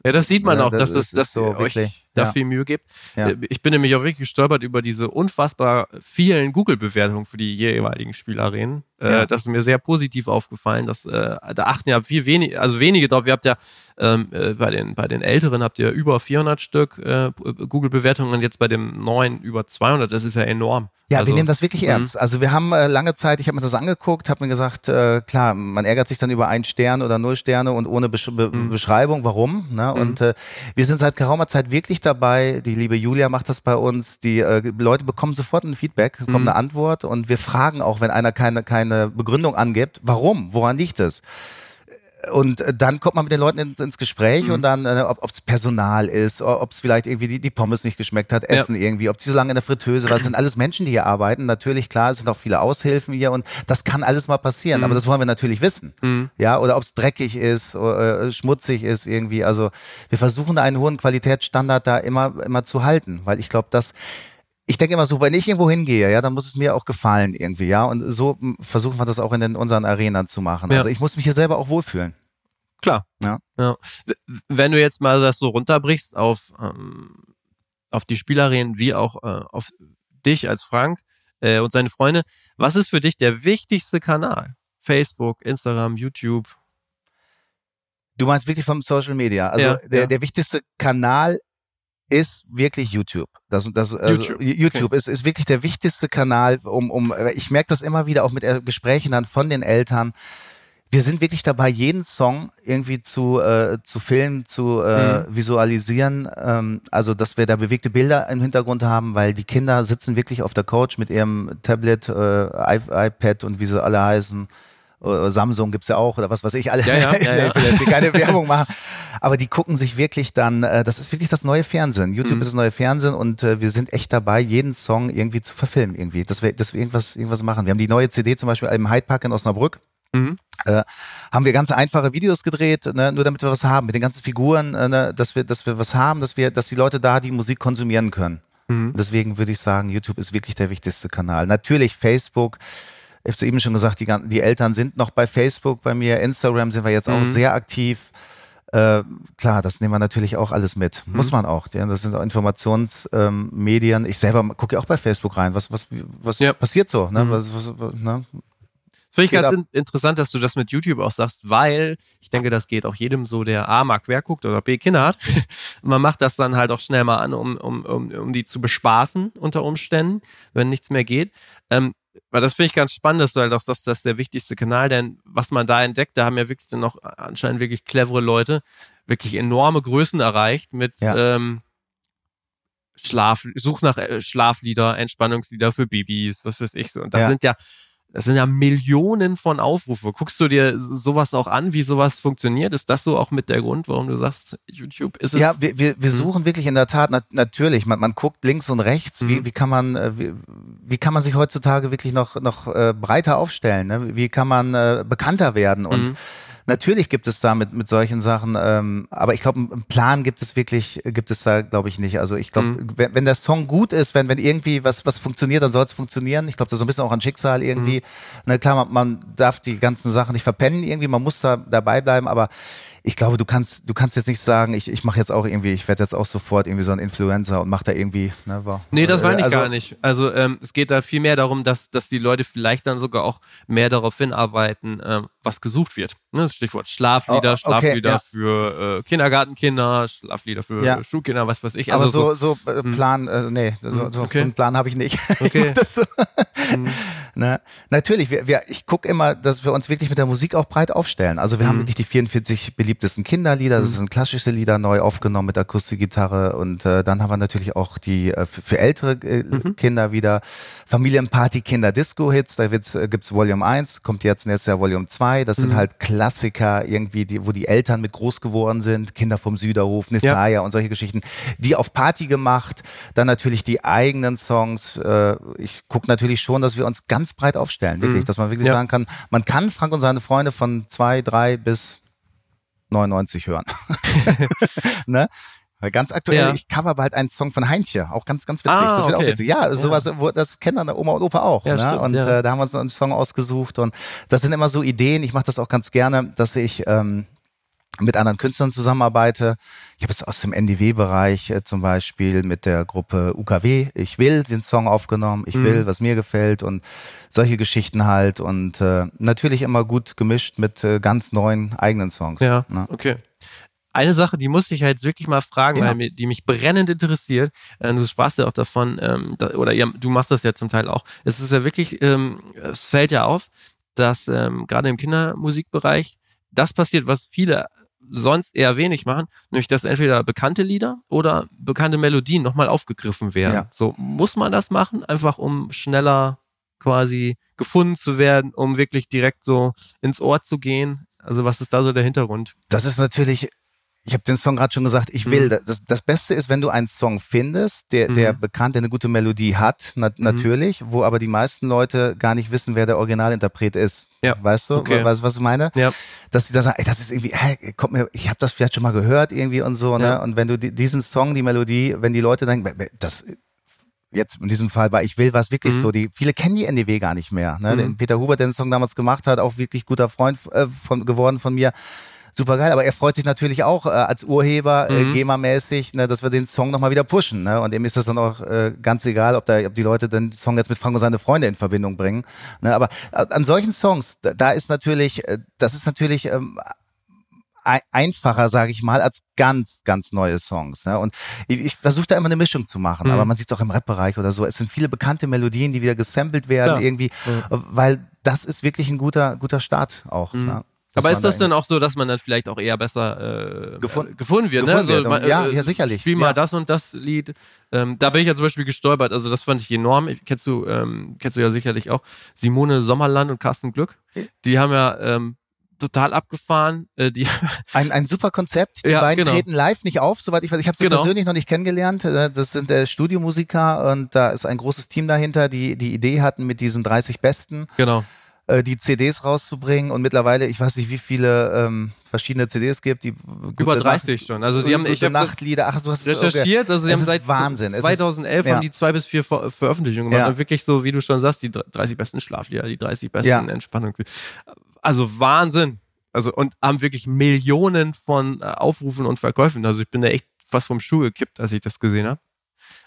Speaker 1: Ja, das sieht man
Speaker 2: Ja,
Speaker 1: auch,
Speaker 2: das
Speaker 1: dass, das, dass
Speaker 2: so wirklich,
Speaker 1: da
Speaker 2: ja.
Speaker 1: viel Mühe gibt.
Speaker 2: Ja.
Speaker 1: Äh, Ich bin nämlich auch wirklich gestolpert über diese unfassbar vielen Google-Bewertungen für die jeweiligen Spielarenen. Äh,
Speaker 2: Ja.
Speaker 1: Das ist mir sehr positiv aufgefallen. Dass, äh, da achten ja viel wenig, also wenige drauf. Ihr habt ja ähm, äh, bei, den, bei den Älteren habt ihr über 400 Stück äh, Google-Bewertungen und jetzt bei dem neuen über 200. Das ist ja enorm.
Speaker 2: Ja,
Speaker 1: also,
Speaker 2: wir nehmen das wirklich
Speaker 1: mhm.
Speaker 2: ernst. Also wir haben äh, lange Zeit, ich habe mir das angeguckt, habe mir gesagt, äh, klar, man ärgert sich dann über einen Stern oder null Sterne und ohne Besch Be
Speaker 1: Mhm.
Speaker 2: Beschreibung, warum. Ne? Und äh, wir sind seit geraumer Zeit wirklich dabei, die liebe Julia macht das bei uns, die äh, Leute bekommen sofort ein Feedback, bekommen
Speaker 1: Mhm.
Speaker 2: eine Antwort und wir fragen auch, wenn einer keine, keine Begründung angibt, warum, woran liegt es? Und äh, dann kommt man mit den Leuten ins, ins Gespräch
Speaker 1: Mhm.
Speaker 2: und dann, äh, ob es Personal ist, ob es vielleicht irgendwie die, die Pommes nicht geschmeckt hat,
Speaker 1: Ja.
Speaker 2: Essen irgendwie, ob sie so lange in der Fritteuse war. Das sind alles Menschen, die hier arbeiten. Natürlich, klar, es sind auch viele Aushilfen hier und das kann alles mal passieren.
Speaker 1: Mhm.
Speaker 2: Aber das wollen wir natürlich wissen.
Speaker 1: Mhm.
Speaker 2: Ja, oder ob es dreckig ist, oder, äh, schmutzig ist irgendwie. Also wir versuchen da einen hohen Qualitätsstandard da immer, immer zu halten, weil ich glaube, dass ich denke immer so, wenn ich irgendwo hingehe, ja, dann muss es mir auch gefallen irgendwie, ja. Und so versuchen wir das auch in den, unseren Arenen zu machen.
Speaker 1: Ja.
Speaker 2: Also ich muss mich hier selber auch wohlfühlen.
Speaker 1: Klar.
Speaker 2: Ja.
Speaker 1: W- Wenn du jetzt mal das so runterbrichst auf, ähm, auf die Spielerinnen wie auch äh, auf dich als Frank äh, und seine Freunde, was ist für dich der wichtigste Kanal? Facebook, Instagram, YouTube?
Speaker 2: Du meinst wirklich vom Social Media. Also
Speaker 1: Ja,
Speaker 2: der,
Speaker 1: ja.
Speaker 2: der wichtigste Kanal ist wirklich YouTube. Das, das, also
Speaker 1: YouTube,
Speaker 2: YouTube ist, ist wirklich der wichtigste Kanal, um, um ich merke das immer wieder auch mit äh, Gesprächen dann von den Eltern. Wir sind wirklich dabei, jeden Song irgendwie zu, äh, zu filmen, zu äh,
Speaker 1: Mhm.
Speaker 2: visualisieren. Ähm, also, dass wir da bewegte Bilder im Hintergrund haben, weil die Kinder sitzen wirklich auf der Couch mit ihrem Tablet, äh, iPad und wie sie alle heißen Samsung gibt's ja auch oder was weiß ich alle.
Speaker 1: Ja, ja, ja, ja.
Speaker 2: will keine Werbung machen. Aber die gucken sich wirklich dann, äh, das ist wirklich das neue Fernsehen. YouTube
Speaker 1: Mhm.
Speaker 2: ist das neue Fernsehen und äh, wir sind echt dabei, jeden Song irgendwie zu verfilmen irgendwie, dass wir, dass wir irgendwas, irgendwas machen. Wir haben die neue CD zum Beispiel im Hyde Park in Osnabrück
Speaker 1: Mhm.
Speaker 2: äh, haben wir ganz einfache Videos gedreht, ne, nur damit wir was haben, mit den ganzen Figuren, äh, ne, dass wir, dass wir was haben, dass wir, dass die Leute da die Musik konsumieren können.
Speaker 1: Mhm.
Speaker 2: Deswegen würde ich sagen, YouTube ist wirklich der wichtigste Kanal. Natürlich Facebook. Ich habe eben schon gesagt, die, die Eltern sind noch bei Facebook bei mir. Instagram sind wir jetzt auch
Speaker 1: Mhm.
Speaker 2: sehr aktiv. Äh, klar, das nehmen wir natürlich auch alles mit.
Speaker 1: Mhm.
Speaker 2: Muss man auch. Das sind auch Informationsmedien. Ähm, ich selber gucke ja auch bei Facebook rein. Was, was, was
Speaker 1: Ja.
Speaker 2: passiert so? Ne?
Speaker 1: Mhm.
Speaker 2: Was, was, was, ne?
Speaker 1: Finde ich ganz in interessant, dass du das mit YouTube auch sagst, weil ich denke, das geht auch jedem so, der A mag wer guckt oder B Kinder hat. Man macht das dann halt auch schnell mal an, um, um, um, um die zu bespaßen unter Umständen, wenn nichts mehr geht. Ähm, weil das finde ich ganz spannend, dass du halt auch sagst, das ist der wichtigste Kanal, denn was man da entdeckt, da haben ja wirklich dann noch anscheinend wirklich clevere Leute wirklich enorme Größen erreicht mit
Speaker 2: Ja.
Speaker 1: ähm, Schlaf, Such nach äh, Schlaflieder, Entspannungslieder für Babys, was weiß ich so. Und das
Speaker 2: Ja.
Speaker 1: sind ja, das sind ja Millionen von Aufrufe. Guckst du dir sowas auch an, wie sowas funktioniert? Ist das so auch mit der Grund, warum du sagst, YouTube ist es?
Speaker 2: Ja, wir, wir, wir
Speaker 1: Mhm.
Speaker 2: suchen wirklich in der Tat nat natürlich. Man, man guckt links und rechts. Wie,
Speaker 1: Mhm.
Speaker 2: wie kann man, äh, wie, wie kann man sich heutzutage wirklich noch noch äh, breiter aufstellen? Ne? Wie kann man äh, bekannter werden? Und
Speaker 1: Mhm.
Speaker 2: Natürlich gibt es da mit mit solchen Sachen. Ähm, aber ich glaube, einen Plan gibt es wirklich, gibt es da, glaube ich nicht. Also ich glaube,
Speaker 1: Mhm.
Speaker 2: wenn, wenn der Song gut ist, wenn wenn irgendwie was was funktioniert, dann soll es funktionieren. Ich glaube, das ist so ein bisschen auch ein Schicksal irgendwie.
Speaker 1: Mhm.
Speaker 2: Na klar, man, man darf die ganzen Sachen nicht verpennen irgendwie. Man muss da dabei bleiben, aber ich glaube, du kannst, du kannst jetzt nicht sagen, ich, ich mache jetzt auch irgendwie, ich werde jetzt auch sofort irgendwie so ein Influencer und mache da irgendwie, ne, war,
Speaker 1: Nee, das meine ich
Speaker 2: also,
Speaker 1: gar nicht. Also ähm, es geht da viel mehr darum, dass, dass die Leute vielleicht dann sogar auch mehr darauf hinarbeiten, ähm, was gesucht wird. Ne, Stichwort Schlaflieder,
Speaker 2: Oh, okay,
Speaker 1: Schlaflieder
Speaker 2: ja.
Speaker 1: für äh, Kindergartenkinder, Schlaflieder für
Speaker 2: Ja.
Speaker 1: Schulkinder, was weiß ich.
Speaker 2: Aber
Speaker 1: Also
Speaker 2: so, so, äh, Plan, äh, nee, so,
Speaker 1: Mhm,
Speaker 2: so,
Speaker 1: okay.
Speaker 2: so einen Plan habe ich nicht.
Speaker 1: Okay.
Speaker 2: so,
Speaker 1: Mhm.
Speaker 2: ne? Natürlich, wir, wir, ich gucke immer, dass wir uns wirklich mit der Musik auch breit aufstellen. Also wir haben
Speaker 1: Mhm.
Speaker 2: wirklich die 44 beliebtesten Kinderlieder, das sind klassische Lieder neu aufgenommen mit Akustikgitarre und äh, dann haben wir natürlich auch die äh, für, ältere äh,
Speaker 1: Mhm.
Speaker 2: Kinder wieder Familienparty Kinder Disco Hits, da äh, gibt's Volume 1, kommt jetzt nächstes Jahr Volume 2, das sind
Speaker 1: Mhm.
Speaker 2: halt Klassiker irgendwie, die, wo die Eltern mit groß geworden sind, Kinder vom Süderhof, Nessaya und solche Geschichten, die auf Party gemacht, dann natürlich die eigenen Songs, äh, ich gucke natürlich schon, dass wir uns ganz breit aufstellen, wirklich,
Speaker 1: Mhm.
Speaker 2: dass man wirklich
Speaker 1: Ja.
Speaker 2: sagen kann, man kann Frank und seine Freunde von zwei, drei bis 99 hören. ne? Weil Ganz aktuell,
Speaker 1: Ja.
Speaker 2: ich cover bald einen Song von Heintje, auch ganz, ganz witzig.
Speaker 1: Ah,
Speaker 2: das wird
Speaker 1: okay.
Speaker 2: auch witzig. Ja, sowas, wo, das kennen dann Oma und Opa auch.
Speaker 1: Ja,
Speaker 2: ne?
Speaker 1: stimmt,
Speaker 2: und
Speaker 1: ja.
Speaker 2: äh, da haben wir uns einen Song ausgesucht und das sind immer so Ideen. Ich mache das auch ganz gerne, dass ich ähm, mit anderen Künstlern zusammenarbeite. Ich habe jetzt aus dem NDW-Bereich äh, zum Beispiel mit der Gruppe UKW Ich will den Song aufgenommen, ich
Speaker 1: Mhm.
Speaker 2: will, was mir gefällt und solche Geschichten halt und äh, natürlich immer gut gemischt mit äh, ganz neuen eigenen Songs.
Speaker 1: Ja,
Speaker 2: Ne?
Speaker 1: okay. Eine Sache, die musste ich halt jetzt wirklich mal fragen,
Speaker 2: Ja.
Speaker 1: weil mir, die mich brennend interessiert. Äh, du sprachst ja auch davon, ähm, da, oder ja, du machst das ja zum Teil auch. Es ist ja wirklich, ähm, es fällt ja auf, dass ähm, gerade im Kindermusikbereich das passiert, was viele sonst eher wenig machen, nämlich dass entweder bekannte Lieder oder bekannte Melodien nochmal aufgegriffen werden.
Speaker 2: Ja.
Speaker 1: So muss man das machen, einfach um schneller quasi gefunden zu werden, um wirklich direkt so ins Ohr zu gehen. Also was ist da so der Hintergrund?
Speaker 2: Das ist natürlich, ich habe den Song gerade schon gesagt, ich will.
Speaker 1: Mhm.
Speaker 2: Das, das Beste ist, wenn du einen Song findest, der, der
Speaker 1: Mhm.
Speaker 2: bekannt, der eine gute Melodie hat, na, natürlich, wo aber die meisten Leute gar nicht wissen, wer der Originalinterpret ist.
Speaker 1: Ja.
Speaker 2: Weißt du,
Speaker 1: Okay.
Speaker 2: weißt du, was ich meine?
Speaker 1: Ja.
Speaker 2: Dass sie da sagen, ey, das ist irgendwie, hä, kommt mir, ich habe das vielleicht schon mal gehört irgendwie und so, ne?
Speaker 1: Ja.
Speaker 2: Und wenn du die, diesen Song, die Melodie, wenn die Leute denken, das jetzt in diesem Fall bei Ich will, war es wirklich
Speaker 1: Mhm.
Speaker 2: so, die, viele kennen die NDW gar nicht mehr. Ne?
Speaker 1: Mhm.
Speaker 2: Den Peter Huber, der den Song damals gemacht hat, auch wirklich guter Freund äh, von, geworden von mir. Super geil, aber er freut sich natürlich auch äh, als Urheber, äh,
Speaker 1: Mhm.
Speaker 2: GEMA-mäßig, ne, dass wir den Song nochmal wieder pushen. Ne? Und ihm ist das dann auch äh, ganz egal, ob, da, ob die Leute den Song jetzt mit Frank und seine Freunde in Verbindung bringen. Ne? Aber äh, an solchen Songs, da, da ist natürlich, äh, das ist natürlich ähm, ei- einfacher, sage ich mal, als ganz, ganz neue Songs. Ne? Und ich, ich versuche da immer eine Mischung zu machen,
Speaker 1: Mhm.
Speaker 2: aber man sieht es auch im Rap-Bereich oder so. Es sind viele bekannte Melodien, die wieder gesampelt werden
Speaker 1: Klar.
Speaker 2: irgendwie,
Speaker 1: Ja.
Speaker 2: weil das ist wirklich ein guter, guter Start auch.
Speaker 1: Mhm.
Speaker 2: Ne?
Speaker 1: Aber ist das dann auch so, dass man dann vielleicht auch eher besser äh,
Speaker 2: gefunden,
Speaker 1: gefunden wird?
Speaker 2: Gefunden
Speaker 1: ne?
Speaker 2: wird.
Speaker 1: So, man,
Speaker 2: ja,
Speaker 1: äh,
Speaker 2: ja, sicherlich.
Speaker 1: Spiel mal
Speaker 2: ja.
Speaker 1: das und das Lied. Ähm, da bin ich ja zum Beispiel gestolpert. Also das fand ich enorm. Kennst du, ähm, kennst du ja sicherlich auch Simone Sommerland und Carsten Glück. Die haben ja ähm, total abgefahren. Äh, die
Speaker 2: ein, ein super Konzept. Die
Speaker 1: Ja,
Speaker 2: beiden
Speaker 1: genau.
Speaker 2: treten live nicht auf, soweit ich weiß. Ich habe sie
Speaker 1: Genau.
Speaker 2: persönlich noch nicht kennengelernt. Äh, Das sind äh, Studiomusiker und da ist ein großes Team dahinter, die die Idee hatten, mit diesen 30 Besten
Speaker 1: genau.
Speaker 2: Äh, die CDs rauszubringen. Und mittlerweile, ich weiß nicht, wie viele ähm, verschiedene CDs gibt. Die
Speaker 1: Über 30 schon. Also die haben, ich habe
Speaker 2: Nachtlieder. Ach, du hast
Speaker 1: recherchiert. Also sie
Speaker 2: Es
Speaker 1: haben
Speaker 2: ist
Speaker 1: seit
Speaker 2: Wahnsinn. Es ist-
Speaker 1: 2011
Speaker 2: ja.
Speaker 1: haben die zwei bis vier Ver Veröffentlichungen gemacht.
Speaker 2: Ja.
Speaker 1: Und wirklich so, wie du schon sagst, die 30 besten Schlaflieder, die 30 besten
Speaker 2: Ja.
Speaker 1: Entspannungs... Also Wahnsinn. Also und haben wirklich Millionen von äh, Aufrufen und Verkäufen. Also ich bin da echt fast vom Stuhl gekippt, als ich das gesehen habe.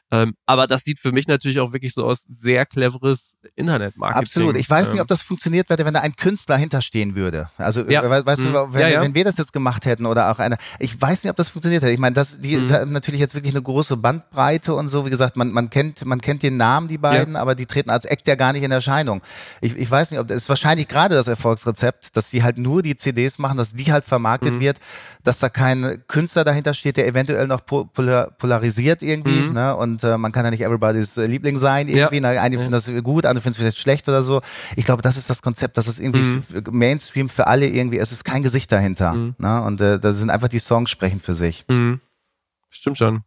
Speaker 1: Ähm, aber das sieht für mich natürlich auch wirklich so aus, sehr cleveres Internetmarketing.
Speaker 2: Absolut. Ich weiß nicht,
Speaker 1: Ähm,
Speaker 2: ob das funktioniert hätte, wenn da ein Künstler hinterstehen würde. Also,
Speaker 1: Ja.
Speaker 2: we- weißt
Speaker 1: Mhm.
Speaker 2: du, wenn,
Speaker 1: Ja, ja.
Speaker 2: wenn wir das jetzt gemacht hätten oder auch einer, ich weiß nicht, ob das funktioniert hätte. Ich meine, das, die
Speaker 1: Mhm.
Speaker 2: haben natürlich jetzt wirklich eine große Bandbreite und so. Wie gesagt, man, man kennt, man kennt den Namen, die beiden, aber die treten als Act ja gar nicht in Erscheinung. Ich, ich weiß nicht, ob das ist wahrscheinlich gerade das Erfolgsrezept, dass sie halt nur die CDs machen, dass die halt vermarktet
Speaker 1: Mhm.
Speaker 2: wird, dass da kein Künstler dahinter steht, der eventuell noch po- polar, polarisiert irgendwie,
Speaker 1: Mhm.
Speaker 2: ne? Und äh, man kann ja nicht everybody's äh, Liebling sein irgendwie.
Speaker 1: Ja.
Speaker 2: Einige finden das gut, andere finden es vielleicht schlecht oder so. Ich glaube, das ist das Konzept, das ist irgendwie
Speaker 1: Mhm.
Speaker 2: Mainstream für alle irgendwie. Es ist kein Gesicht dahinter.
Speaker 1: Mhm.
Speaker 2: Ne? Und äh, da sind einfach die Songs sprechen für sich.
Speaker 1: Mhm. Stimmt schon.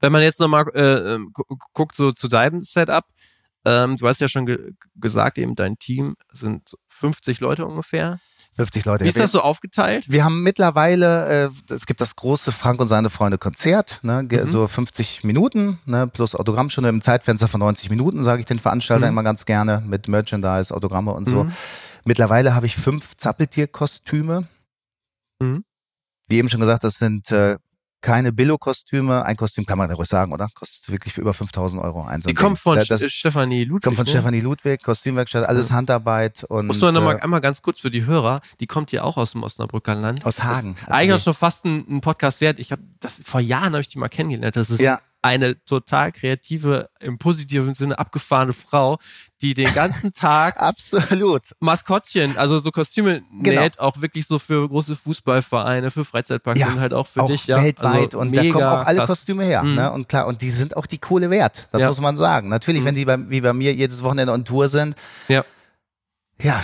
Speaker 1: Wenn man jetzt nochmal äh, ähm, gu- guckt so zu deinem Setup, ähm, du hast ja schon ge gesagt, eben dein Team sind so 50 Leute ungefähr.
Speaker 2: 50 Leute.
Speaker 1: Wie ist das so aufgeteilt?
Speaker 2: Wir haben mittlerweile, äh, es gibt das große Frank und seine Freunde Konzert, ne,
Speaker 1: Mhm.
Speaker 2: so 50 Minuten, ne, plus Autogrammstunde im Zeitfenster von 90 Minuten, sage ich den Veranstaltern
Speaker 1: Mhm.
Speaker 2: immer ganz gerne, mit Merchandise, Autogramme und so.
Speaker 1: Mhm.
Speaker 2: Mittlerweile habe ich fünf Zappeltier-Kostüme.
Speaker 1: Mhm.
Speaker 2: Wie eben schon gesagt, das sind äh, keine Billo-Kostüme. Ein Kostüm kann man ja ruhig sagen, oder? Kostet wirklich für über 5000 Euro ein. So
Speaker 1: Die kommt von
Speaker 2: Da- das,
Speaker 1: Stefanie Ludwig.
Speaker 2: kommt von
Speaker 1: ne?
Speaker 2: Stefanie Ludwig, Kostümwerkstatt, alles
Speaker 1: Ja.
Speaker 2: Handarbeit und
Speaker 1: Musst du noch mal
Speaker 2: äh,
Speaker 1: einmal ganz kurz für die Hörer, die kommt ja auch aus dem Osnabrücker Land.
Speaker 2: aus Hagen.
Speaker 1: Ist eigentlich schon fast ein, ein Podcast wert. Ich habe das vor Jahren habe ich die mal kennengelernt. Das ist
Speaker 2: Ja.
Speaker 1: Eine total kreative, im positiven Sinne abgefahrene Frau, die den ganzen Tag
Speaker 2: Absolut.
Speaker 1: Maskottchen, also so Kostüme
Speaker 2: Genau.
Speaker 1: näht, auch wirklich so für große Fußballvereine, für Freizeitparks
Speaker 2: Ja,
Speaker 1: und halt auch für
Speaker 2: auch
Speaker 1: dich, ja.
Speaker 2: weltweit
Speaker 1: Also
Speaker 2: und da kommen auch alle
Speaker 1: krass.
Speaker 2: Kostüme her.
Speaker 1: Mhm.
Speaker 2: Ne? Und klar, und die sind auch die Kohle wert. Das
Speaker 1: Ja.
Speaker 2: muss man sagen. Natürlich,
Speaker 1: Mhm.
Speaker 2: wenn die bei, wie bei mir jedes Wochenende on Tour sind,
Speaker 1: Ja.
Speaker 2: ja,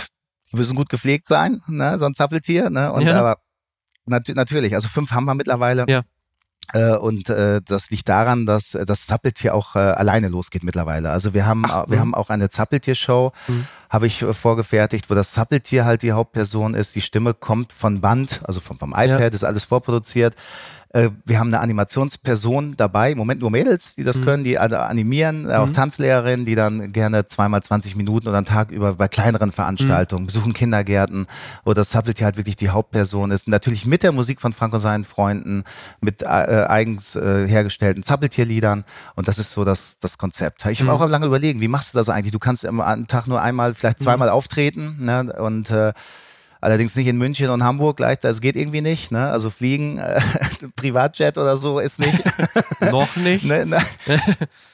Speaker 2: die müssen gut gepflegt sein, ne? so ein Zappeltier. Ne? Und
Speaker 1: Ja.
Speaker 2: aber nat natürlich, also fünf haben wir mittlerweile.
Speaker 1: Ja.
Speaker 2: Äh, und äh, das liegt daran, dass äh, das Zappeltier auch äh, alleine losgeht mittlerweile. Also wir haben,
Speaker 1: Ach,
Speaker 2: wir
Speaker 1: mhm.
Speaker 2: haben auch eine Zappeltier-Show,
Speaker 1: Mhm.
Speaker 2: habe ich äh, vorgefertigt, wo das Zappeltier halt die Hauptperson ist. Die Stimme kommt von Band, also vom, vom iPad,
Speaker 1: Ja.
Speaker 2: ist alles vorproduziert. Äh, wir haben eine Animationsperson dabei, im Moment nur Mädels, die das
Speaker 1: Mhm.
Speaker 2: können, die animieren, äh, auch
Speaker 1: Mhm.
Speaker 2: Tanzlehrerinnen, die dann gerne zweimal 20 Minuten oder einen Tag über bei kleineren Veranstaltungen besuchen Kindergärten, wo das Subtlety halt wirklich die Hauptperson ist. Und natürlich mit der Musik von Frank und seinen Freunden, mit äh, eigens äh, hergestellten Zappeltierliedern. Und das ist so das, das Konzept. Ich habe
Speaker 1: Mhm.
Speaker 2: auch lange überlegen, wie machst du das eigentlich? Du kannst am am Tag nur einmal, vielleicht zweimal auftreten, ne? Und äh, Allerdings nicht in München und Hamburg gleich, das geht irgendwie nicht. Ne? Also fliegen, äh, Privatjet oder so ist nicht.
Speaker 1: Noch nicht.
Speaker 2: ne, ne.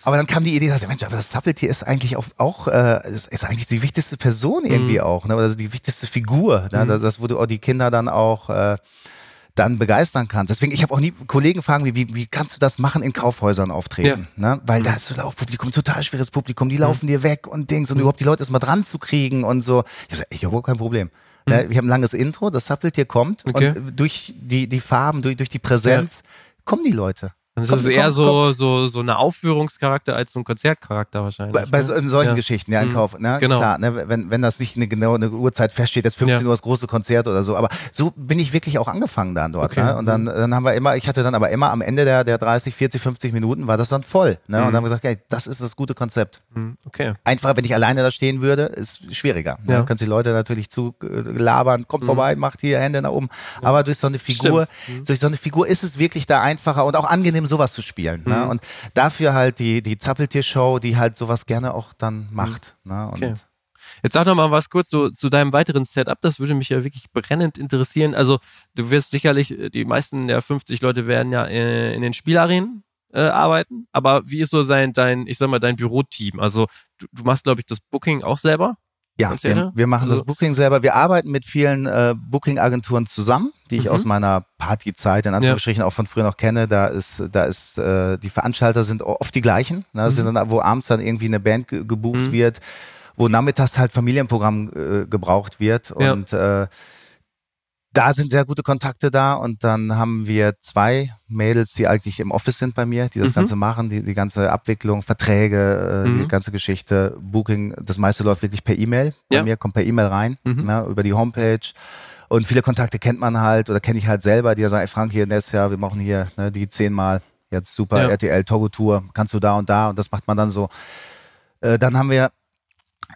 Speaker 2: Aber dann kam die Idee, dass ich, Mensch, aber das Zappeltier ist eigentlich auch, auch äh, ist, ist eigentlich die wichtigste Person irgendwie auch, ne? Also die wichtigste Figur. Ne?
Speaker 1: Mhm.
Speaker 2: Das, das, wo du auch die Kinder dann auch äh, dann begeistern kannst. Deswegen, ich habe auch nie Kollegen fragen, wie, wie, wie kannst du das machen, in Kaufhäusern auftreten? Ne? Weil da ist so Laufpublikum, total schweres Publikum, die laufen dir weg und Dings und überhaupt die Leute erstmal dran zu kriegen und so. Ich habe gesagt, ich habe überhaupt kein Problem. Ne? Wir haben ein langes Intro, das Zappeltier kommt
Speaker 1: Okay.
Speaker 2: und durch die, die Farben, durch, durch die Präsenz kommen die Leute.
Speaker 1: Das
Speaker 2: Komm,
Speaker 1: ist
Speaker 2: komm,
Speaker 1: eher
Speaker 2: komm.
Speaker 1: so, so, so eine Aufführungscharakter als so ein Konzertcharakter wahrscheinlich.
Speaker 2: Bei, bei
Speaker 1: ne?
Speaker 2: solchen
Speaker 1: Ja.
Speaker 2: Geschichten, ja, in
Speaker 1: Mhm.
Speaker 2: Kauf, ne?
Speaker 1: Genau.
Speaker 2: Klar, ne? wenn, wenn das nicht eine genaue eine Uhrzeit feststeht, jetzt 15
Speaker 1: Ja.
Speaker 2: Uhr das große Konzert oder so, aber so bin ich wirklich auch angefangen dann dort.
Speaker 1: Okay.
Speaker 2: Ne? Und dann, dann haben wir immer, ich hatte dann aber immer am Ende der, der 30, 40, 50 Minuten war das dann voll. Ne? Und
Speaker 1: Mhm.
Speaker 2: dann haben wir gesagt, ey, das ist das gute Konzept.
Speaker 1: Mhm. Okay.
Speaker 2: Einfach, wenn ich alleine da stehen würde, ist schwieriger. Ne?
Speaker 1: Ja.
Speaker 2: Dann können die Leute natürlich zu äh, labern, kommt
Speaker 1: Mhm.
Speaker 2: vorbei, macht hier Hände nach oben. Aber durch so eine Figur,
Speaker 1: Stimmt. Mhm.
Speaker 2: durch so eine Figur ist es wirklich da einfacher und auch angenehm, sowas zu spielen. Ne?
Speaker 1: Mhm.
Speaker 2: Und dafür halt die, die Zappeltier-Show, die halt sowas gerne auch dann macht. Ne? Und
Speaker 1: Mhm. Okay. Jetzt sag doch mal was kurz so, zu deinem weiteren Setup. Das würde mich ja wirklich brennend interessieren. Also du wirst sicherlich, äh, die meisten der 50 Leute werden ja äh, in den Spielarenen äh, arbeiten. Aber wie ist so sein, dein, ich sag mal, dein Büroteam? Also du, du machst, glaube ich, das Booking auch selber.
Speaker 2: Ja, wir, wir, machen also, das Booking selber. Wir arbeiten mit vielen äh, Booking-Agenturen zusammen, die ich mhm. aus meiner Partyzeit in Anführungsstrichen ja. auch von früher noch kenne. Da ist, da ist, äh, die Veranstalter sind oft die gleichen. Ne? Mhm. Sind dann, wo abends dann irgendwie eine Band gebucht mhm. wird, wo nachmittags halt Familienprogramm äh, gebraucht wird und ja. äh, da sind sehr gute Kontakte da und dann haben wir zwei Mädels, die eigentlich im Office sind bei mir, die das mhm. Ganze machen, die, die ganze Abwicklung, Verträge, äh, mhm. die ganze Geschichte, Booking, das meiste läuft wirklich per E-Mail. Bei ja. mir kommt per E-Mail rein, mhm. ne, über die Homepage. Und viele Kontakte kennt man halt oder kenne ich halt selber, die sagen, ey Frank, hier nächstes Jahr, wir machen hier ne, die zehnmal, jetzt super ja. RTL Togo Tour, kannst du da und da und das macht man dann so. Äh, dann haben wir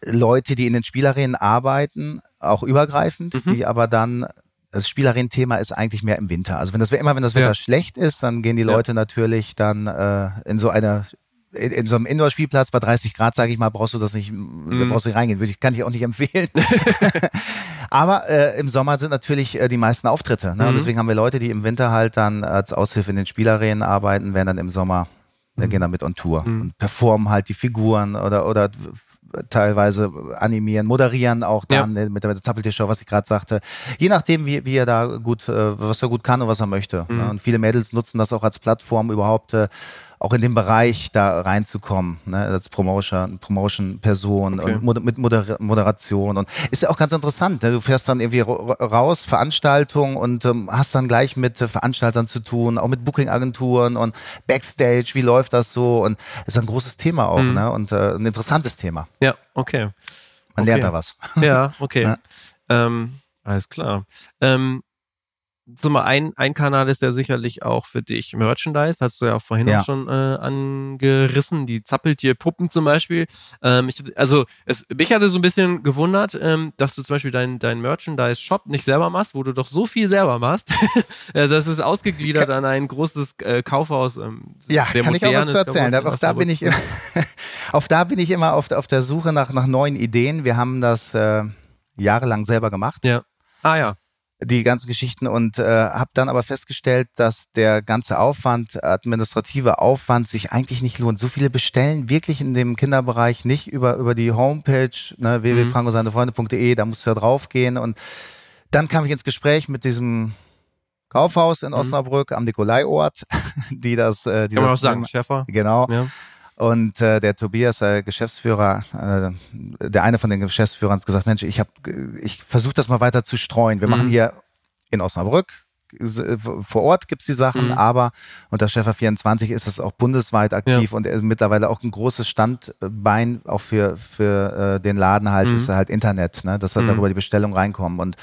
Speaker 2: Leute, die in den Spielarenen arbeiten, auch übergreifend, mhm. die aber dann das Spielerin-Thema ist eigentlich mehr im Winter. Also wenn das immer, wenn das Wetter ja. schlecht ist, dann gehen die Leute ja. natürlich dann äh, in so einer in, in so einem Indoor-Spielplatz bei 30 Grad, sage ich mal, brauchst du das nicht, mhm. brauchst du nicht reingehen. Würde ich, kann ich auch nicht empfehlen. Aber äh, im Sommer sind natürlich äh, die meisten Auftritte. Ne? Mhm. Und deswegen haben wir Leute, die im Winter halt dann als Aushilfe in den Spielarenen arbeiten, werden dann im Sommer, mhm. gehen dann mit on Tour mhm. und performen halt die Figuren oder, oder teilweise animieren, moderieren auch dann ja. mit der, der Zappeltier-Show, was ich gerade sagte. Je nachdem, wie, wie er da gut, äh, was er gut kann und was er möchte. Mhm. Ne? Und viele Mädels nutzen das auch als Plattform überhaupt äh, auch in den Bereich da reinzukommen, ne, als Promotion, Promotion-Person okay. und mit Moder Moderation. Und ist ja auch ganz interessant. Ne? Du fährst dann irgendwie raus, Veranstaltungen und ähm, hast dann gleich mit Veranstaltern zu tun, auch mit Booking-Agenturen und Backstage, wie läuft das so? Und ist ein großes Thema auch, mhm. ne? Und äh, ein interessantes Thema.
Speaker 1: Ja, okay. Man
Speaker 2: okay. lernt da was.
Speaker 1: Ja, okay. ja. Ähm, alles klar. Ähm, mal ein, ein Kanal ist ja sicherlich auch für dich Merchandise, hast du ja auch vorhin ja. auch schon äh, angerissen, die Zappeltier-Puppen zum Beispiel. Ähm, ich, also es, mich hatte so ein bisschen gewundert, ähm, dass du zum Beispiel deinen dein Merchandise-Shop nicht selber machst, wo du doch so viel selber machst. also es ist ausgegliedert an ein großes äh, Kaufhaus. Ähm,
Speaker 2: ja, kann ich auch was zu erzählen. Auch da bin ich, immer, auf da bin ich immer auf, auf der Suche nach, nach neuen Ideen. Wir haben das äh, jahrelang selber gemacht.
Speaker 1: Ja. Ah ja
Speaker 2: die ganzen Geschichten und äh, habe dann aber festgestellt, dass der ganze Aufwand, administrative Aufwand sich eigentlich nicht lohnt. So viele bestellen wirklich in dem Kinderbereich nicht über, über die Homepage ne, www.frankoseinefreunde.de, da musst du ja draufgehen und dann kam ich ins Gespräch mit diesem Kaufhaus in mhm. Osnabrück am Nikolaiort, die das, äh, die
Speaker 1: Kann
Speaker 2: man
Speaker 1: auch sagen, Schäfer.
Speaker 2: Genau. Ja. Und äh, der Tobias, der Geschäftsführer, äh, der eine von den Geschäftsführern hat gesagt, Mensch, ich habe, ich versuche das mal weiter zu streuen. Wir mhm. machen hier in Osnabrück vor Ort gibt's die Sachen, mhm. aber unter Schäfer 24 ist es auch bundesweit aktiv ja. und mittlerweile auch ein großes Standbein auch für, für äh, den Laden halt, mhm. ist halt Internet, ne? dass halt mhm. darüber die Bestellung reinkommen. Und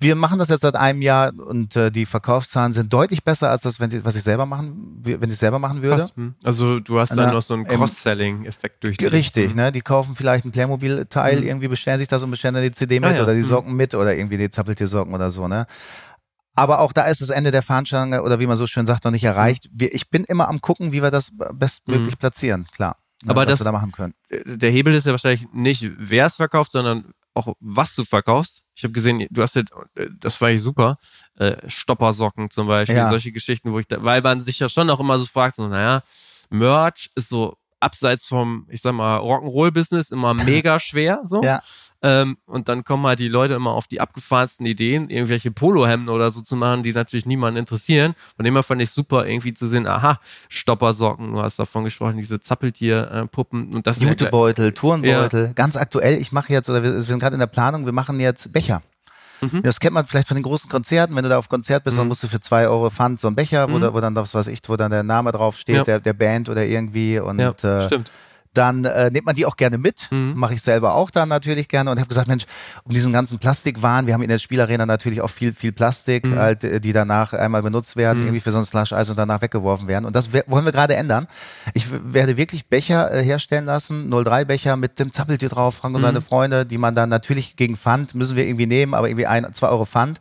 Speaker 2: wir machen das jetzt seit einem Jahr und äh, die Verkaufszahlen sind deutlich besser als das, wenn sie, was ich selber machen, wenn ich selber machen würde.
Speaker 1: Hm. Also du hast dann Na, noch so einen Cross-Selling-Effekt durch
Speaker 2: die Richtig, ne? Die kaufen vielleicht ein Playmobil-Teil, mhm. irgendwie bestellen sich das und bestellen dann die CD mit ah, ja. oder die hm. Socken mhm. mit oder irgendwie die Zappeltier-Socken oder so, ne? Aber auch da ist das Ende der Fahnenstange oder wie man so schön sagt, noch nicht erreicht. Hm. Wir, ich bin immer am gucken, wie wir das bestmöglich mhm. platzieren, klar.
Speaker 1: Ne, Aber
Speaker 2: was
Speaker 1: das,
Speaker 2: wir da machen können.
Speaker 1: Der Hebel ist ja wahrscheinlich nicht, wer es verkauft, sondern auch was du verkaufst. Ich habe gesehen, du hast jetzt, das war ich super, äh, Stoppersocken zum Beispiel, ja. solche Geschichten, wo ich da, weil man sich ja schon auch immer so fragt, so, naja, Merch ist so abseits vom, ich sag mal, Rock'n'Roll-Business immer mega schwer, so. Ja. Ähm, und dann kommen halt die Leute immer auf die abgefahrensten Ideen, irgendwelche Polohemden oder so zu machen, die natürlich niemanden interessieren. Von dem her fand ich super, irgendwie zu sehen, aha, Stoppersocken, du hast davon gesprochen, diese Zappeltier-Puppen.
Speaker 2: und das Jutebeutel, Turnbeutel, ja. ganz aktuell. Ich mache jetzt, oder wir, wir sind gerade in der Planung, wir machen jetzt Becher. Mhm. Das kennt man vielleicht von den großen Konzerten. Wenn du da auf Konzert bist, mhm. dann musst du für zwei Euro Pfand so einen Becher, wo, mhm. da, wo dann das, was ich, wo dann der Name drauf steht, ja. der, der Band oder irgendwie. Und
Speaker 1: ja, äh, stimmt
Speaker 2: dann äh, nimmt man die auch gerne mit. Mhm. Mache ich selber auch dann natürlich gerne und habe gesagt, Mensch, um diesen ganzen Plastikwahn, wir haben in der Spielarena natürlich auch viel, viel Plastik, mhm. halt, äh, die danach einmal benutzt werden, mhm. irgendwie für so ein Slush-Eis und danach weggeworfen werden. Und das wollen wir gerade ändern. Ich werde wirklich Becher äh, herstellen lassen, 03-Becher mit dem Zappeltier drauf, Frank und seine mhm. Freunde, die man dann natürlich gegen Pfand, müssen wir irgendwie nehmen, aber irgendwie ein, zwei Euro Pfand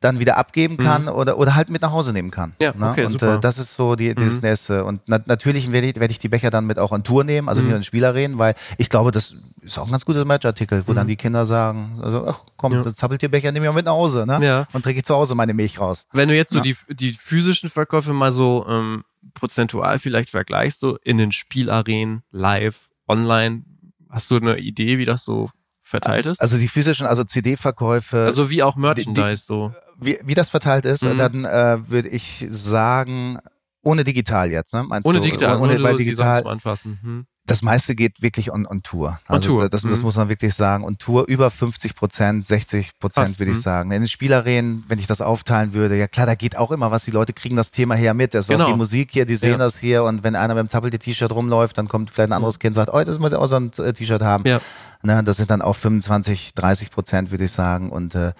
Speaker 2: dann wieder abgeben kann mhm. oder, oder halt mit nach Hause nehmen kann.
Speaker 1: Ja,
Speaker 2: ne?
Speaker 1: okay,
Speaker 2: und
Speaker 1: super.
Speaker 2: Äh, das ist so die, das mhm. nächste. Und na, natürlich werde ich, werd ich die Becher dann mit auch an Tour nehmen, also mhm. nicht nur in Spielerreden, weil ich glaube, das ist auch ein ganz guter Matchartikel, wo mhm. dann die Kinder sagen, also, ach komm, ja. zappelt ihr Becher, nehme ich mal mit nach Hause, ne?
Speaker 1: Ja.
Speaker 2: Und trinke ich zu Hause meine Milch raus.
Speaker 1: Wenn du jetzt so die, die physischen Verkäufe mal so ähm, prozentual vielleicht vergleichst, so in den Spielarenen, live, online, hast du eine Idee, wie das so verteilt ist?
Speaker 2: Also die physischen, also CD-Verkäufe.
Speaker 1: Also wie auch Merchandise
Speaker 2: die,
Speaker 1: so.
Speaker 2: Wie, wie das verteilt ist, mhm. dann äh, würde ich sagen, ohne digital jetzt, ne?
Speaker 1: Meinst ohne
Speaker 2: du?
Speaker 1: digital,
Speaker 2: ohne,
Speaker 1: ohne
Speaker 2: bei digital.
Speaker 1: anfassen. Hm
Speaker 2: das meiste geht wirklich on, on Tour.
Speaker 1: Also on Tour.
Speaker 2: Das, das mhm. muss man wirklich sagen. Und Tour über 50 Prozent, 60 Prozent würde ich mhm. sagen. In den Spielerreden, wenn ich das aufteilen würde, ja klar, da geht auch immer was. Die Leute kriegen das Thema her mit. Ist genau. die Musik hier, die sehen ja. das hier. Und wenn einer mit dem Zappelte-T-Shirt rumläuft, dann kommt vielleicht ein anderes Kind und sagt, oh, das muss ja auch so ein äh, T-Shirt haben. Ja. Ne, das sind dann auch 25, 30 Prozent, würde ich sagen. Und, äh,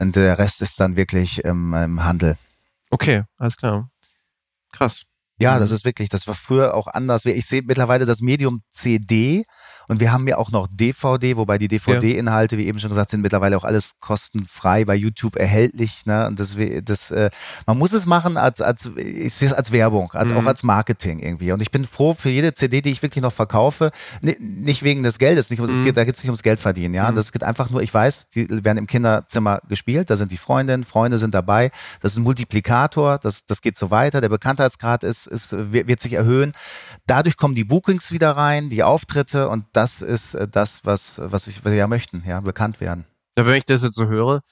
Speaker 2: und der Rest ist dann wirklich im, im Handel.
Speaker 1: Okay, alles klar. Krass.
Speaker 2: Ja, das ist wirklich, das war früher auch anders. Ich sehe mittlerweile das Medium CD und wir haben ja auch noch DVD, wobei die DVD-Inhalte, wie eben schon gesagt, sind mittlerweile auch alles kostenfrei bei YouTube erhältlich. Ne? Und das, das, äh, man muss es machen als, als ich sehe es als Werbung, als, mhm. auch als Marketing irgendwie. Und ich bin froh für jede CD, die ich wirklich noch verkaufe, nicht wegen des Geldes, nicht, mhm. geht, da geht es nicht ums Geld verdienen. Ja, mhm. das geht einfach nur. Ich weiß, die werden im Kinderzimmer gespielt, da sind die Freundinnen, Freunde sind dabei. Das ist ein Multiplikator, das, das geht so weiter. Der Bekanntheitsgrad ist, ist wird sich erhöhen. Dadurch kommen die Bookings wieder rein, die Auftritte und das ist äh, das, was, was ich was wir ja möchten, ja, bekannt werden.
Speaker 1: Ja, wenn ich das jetzt so höre,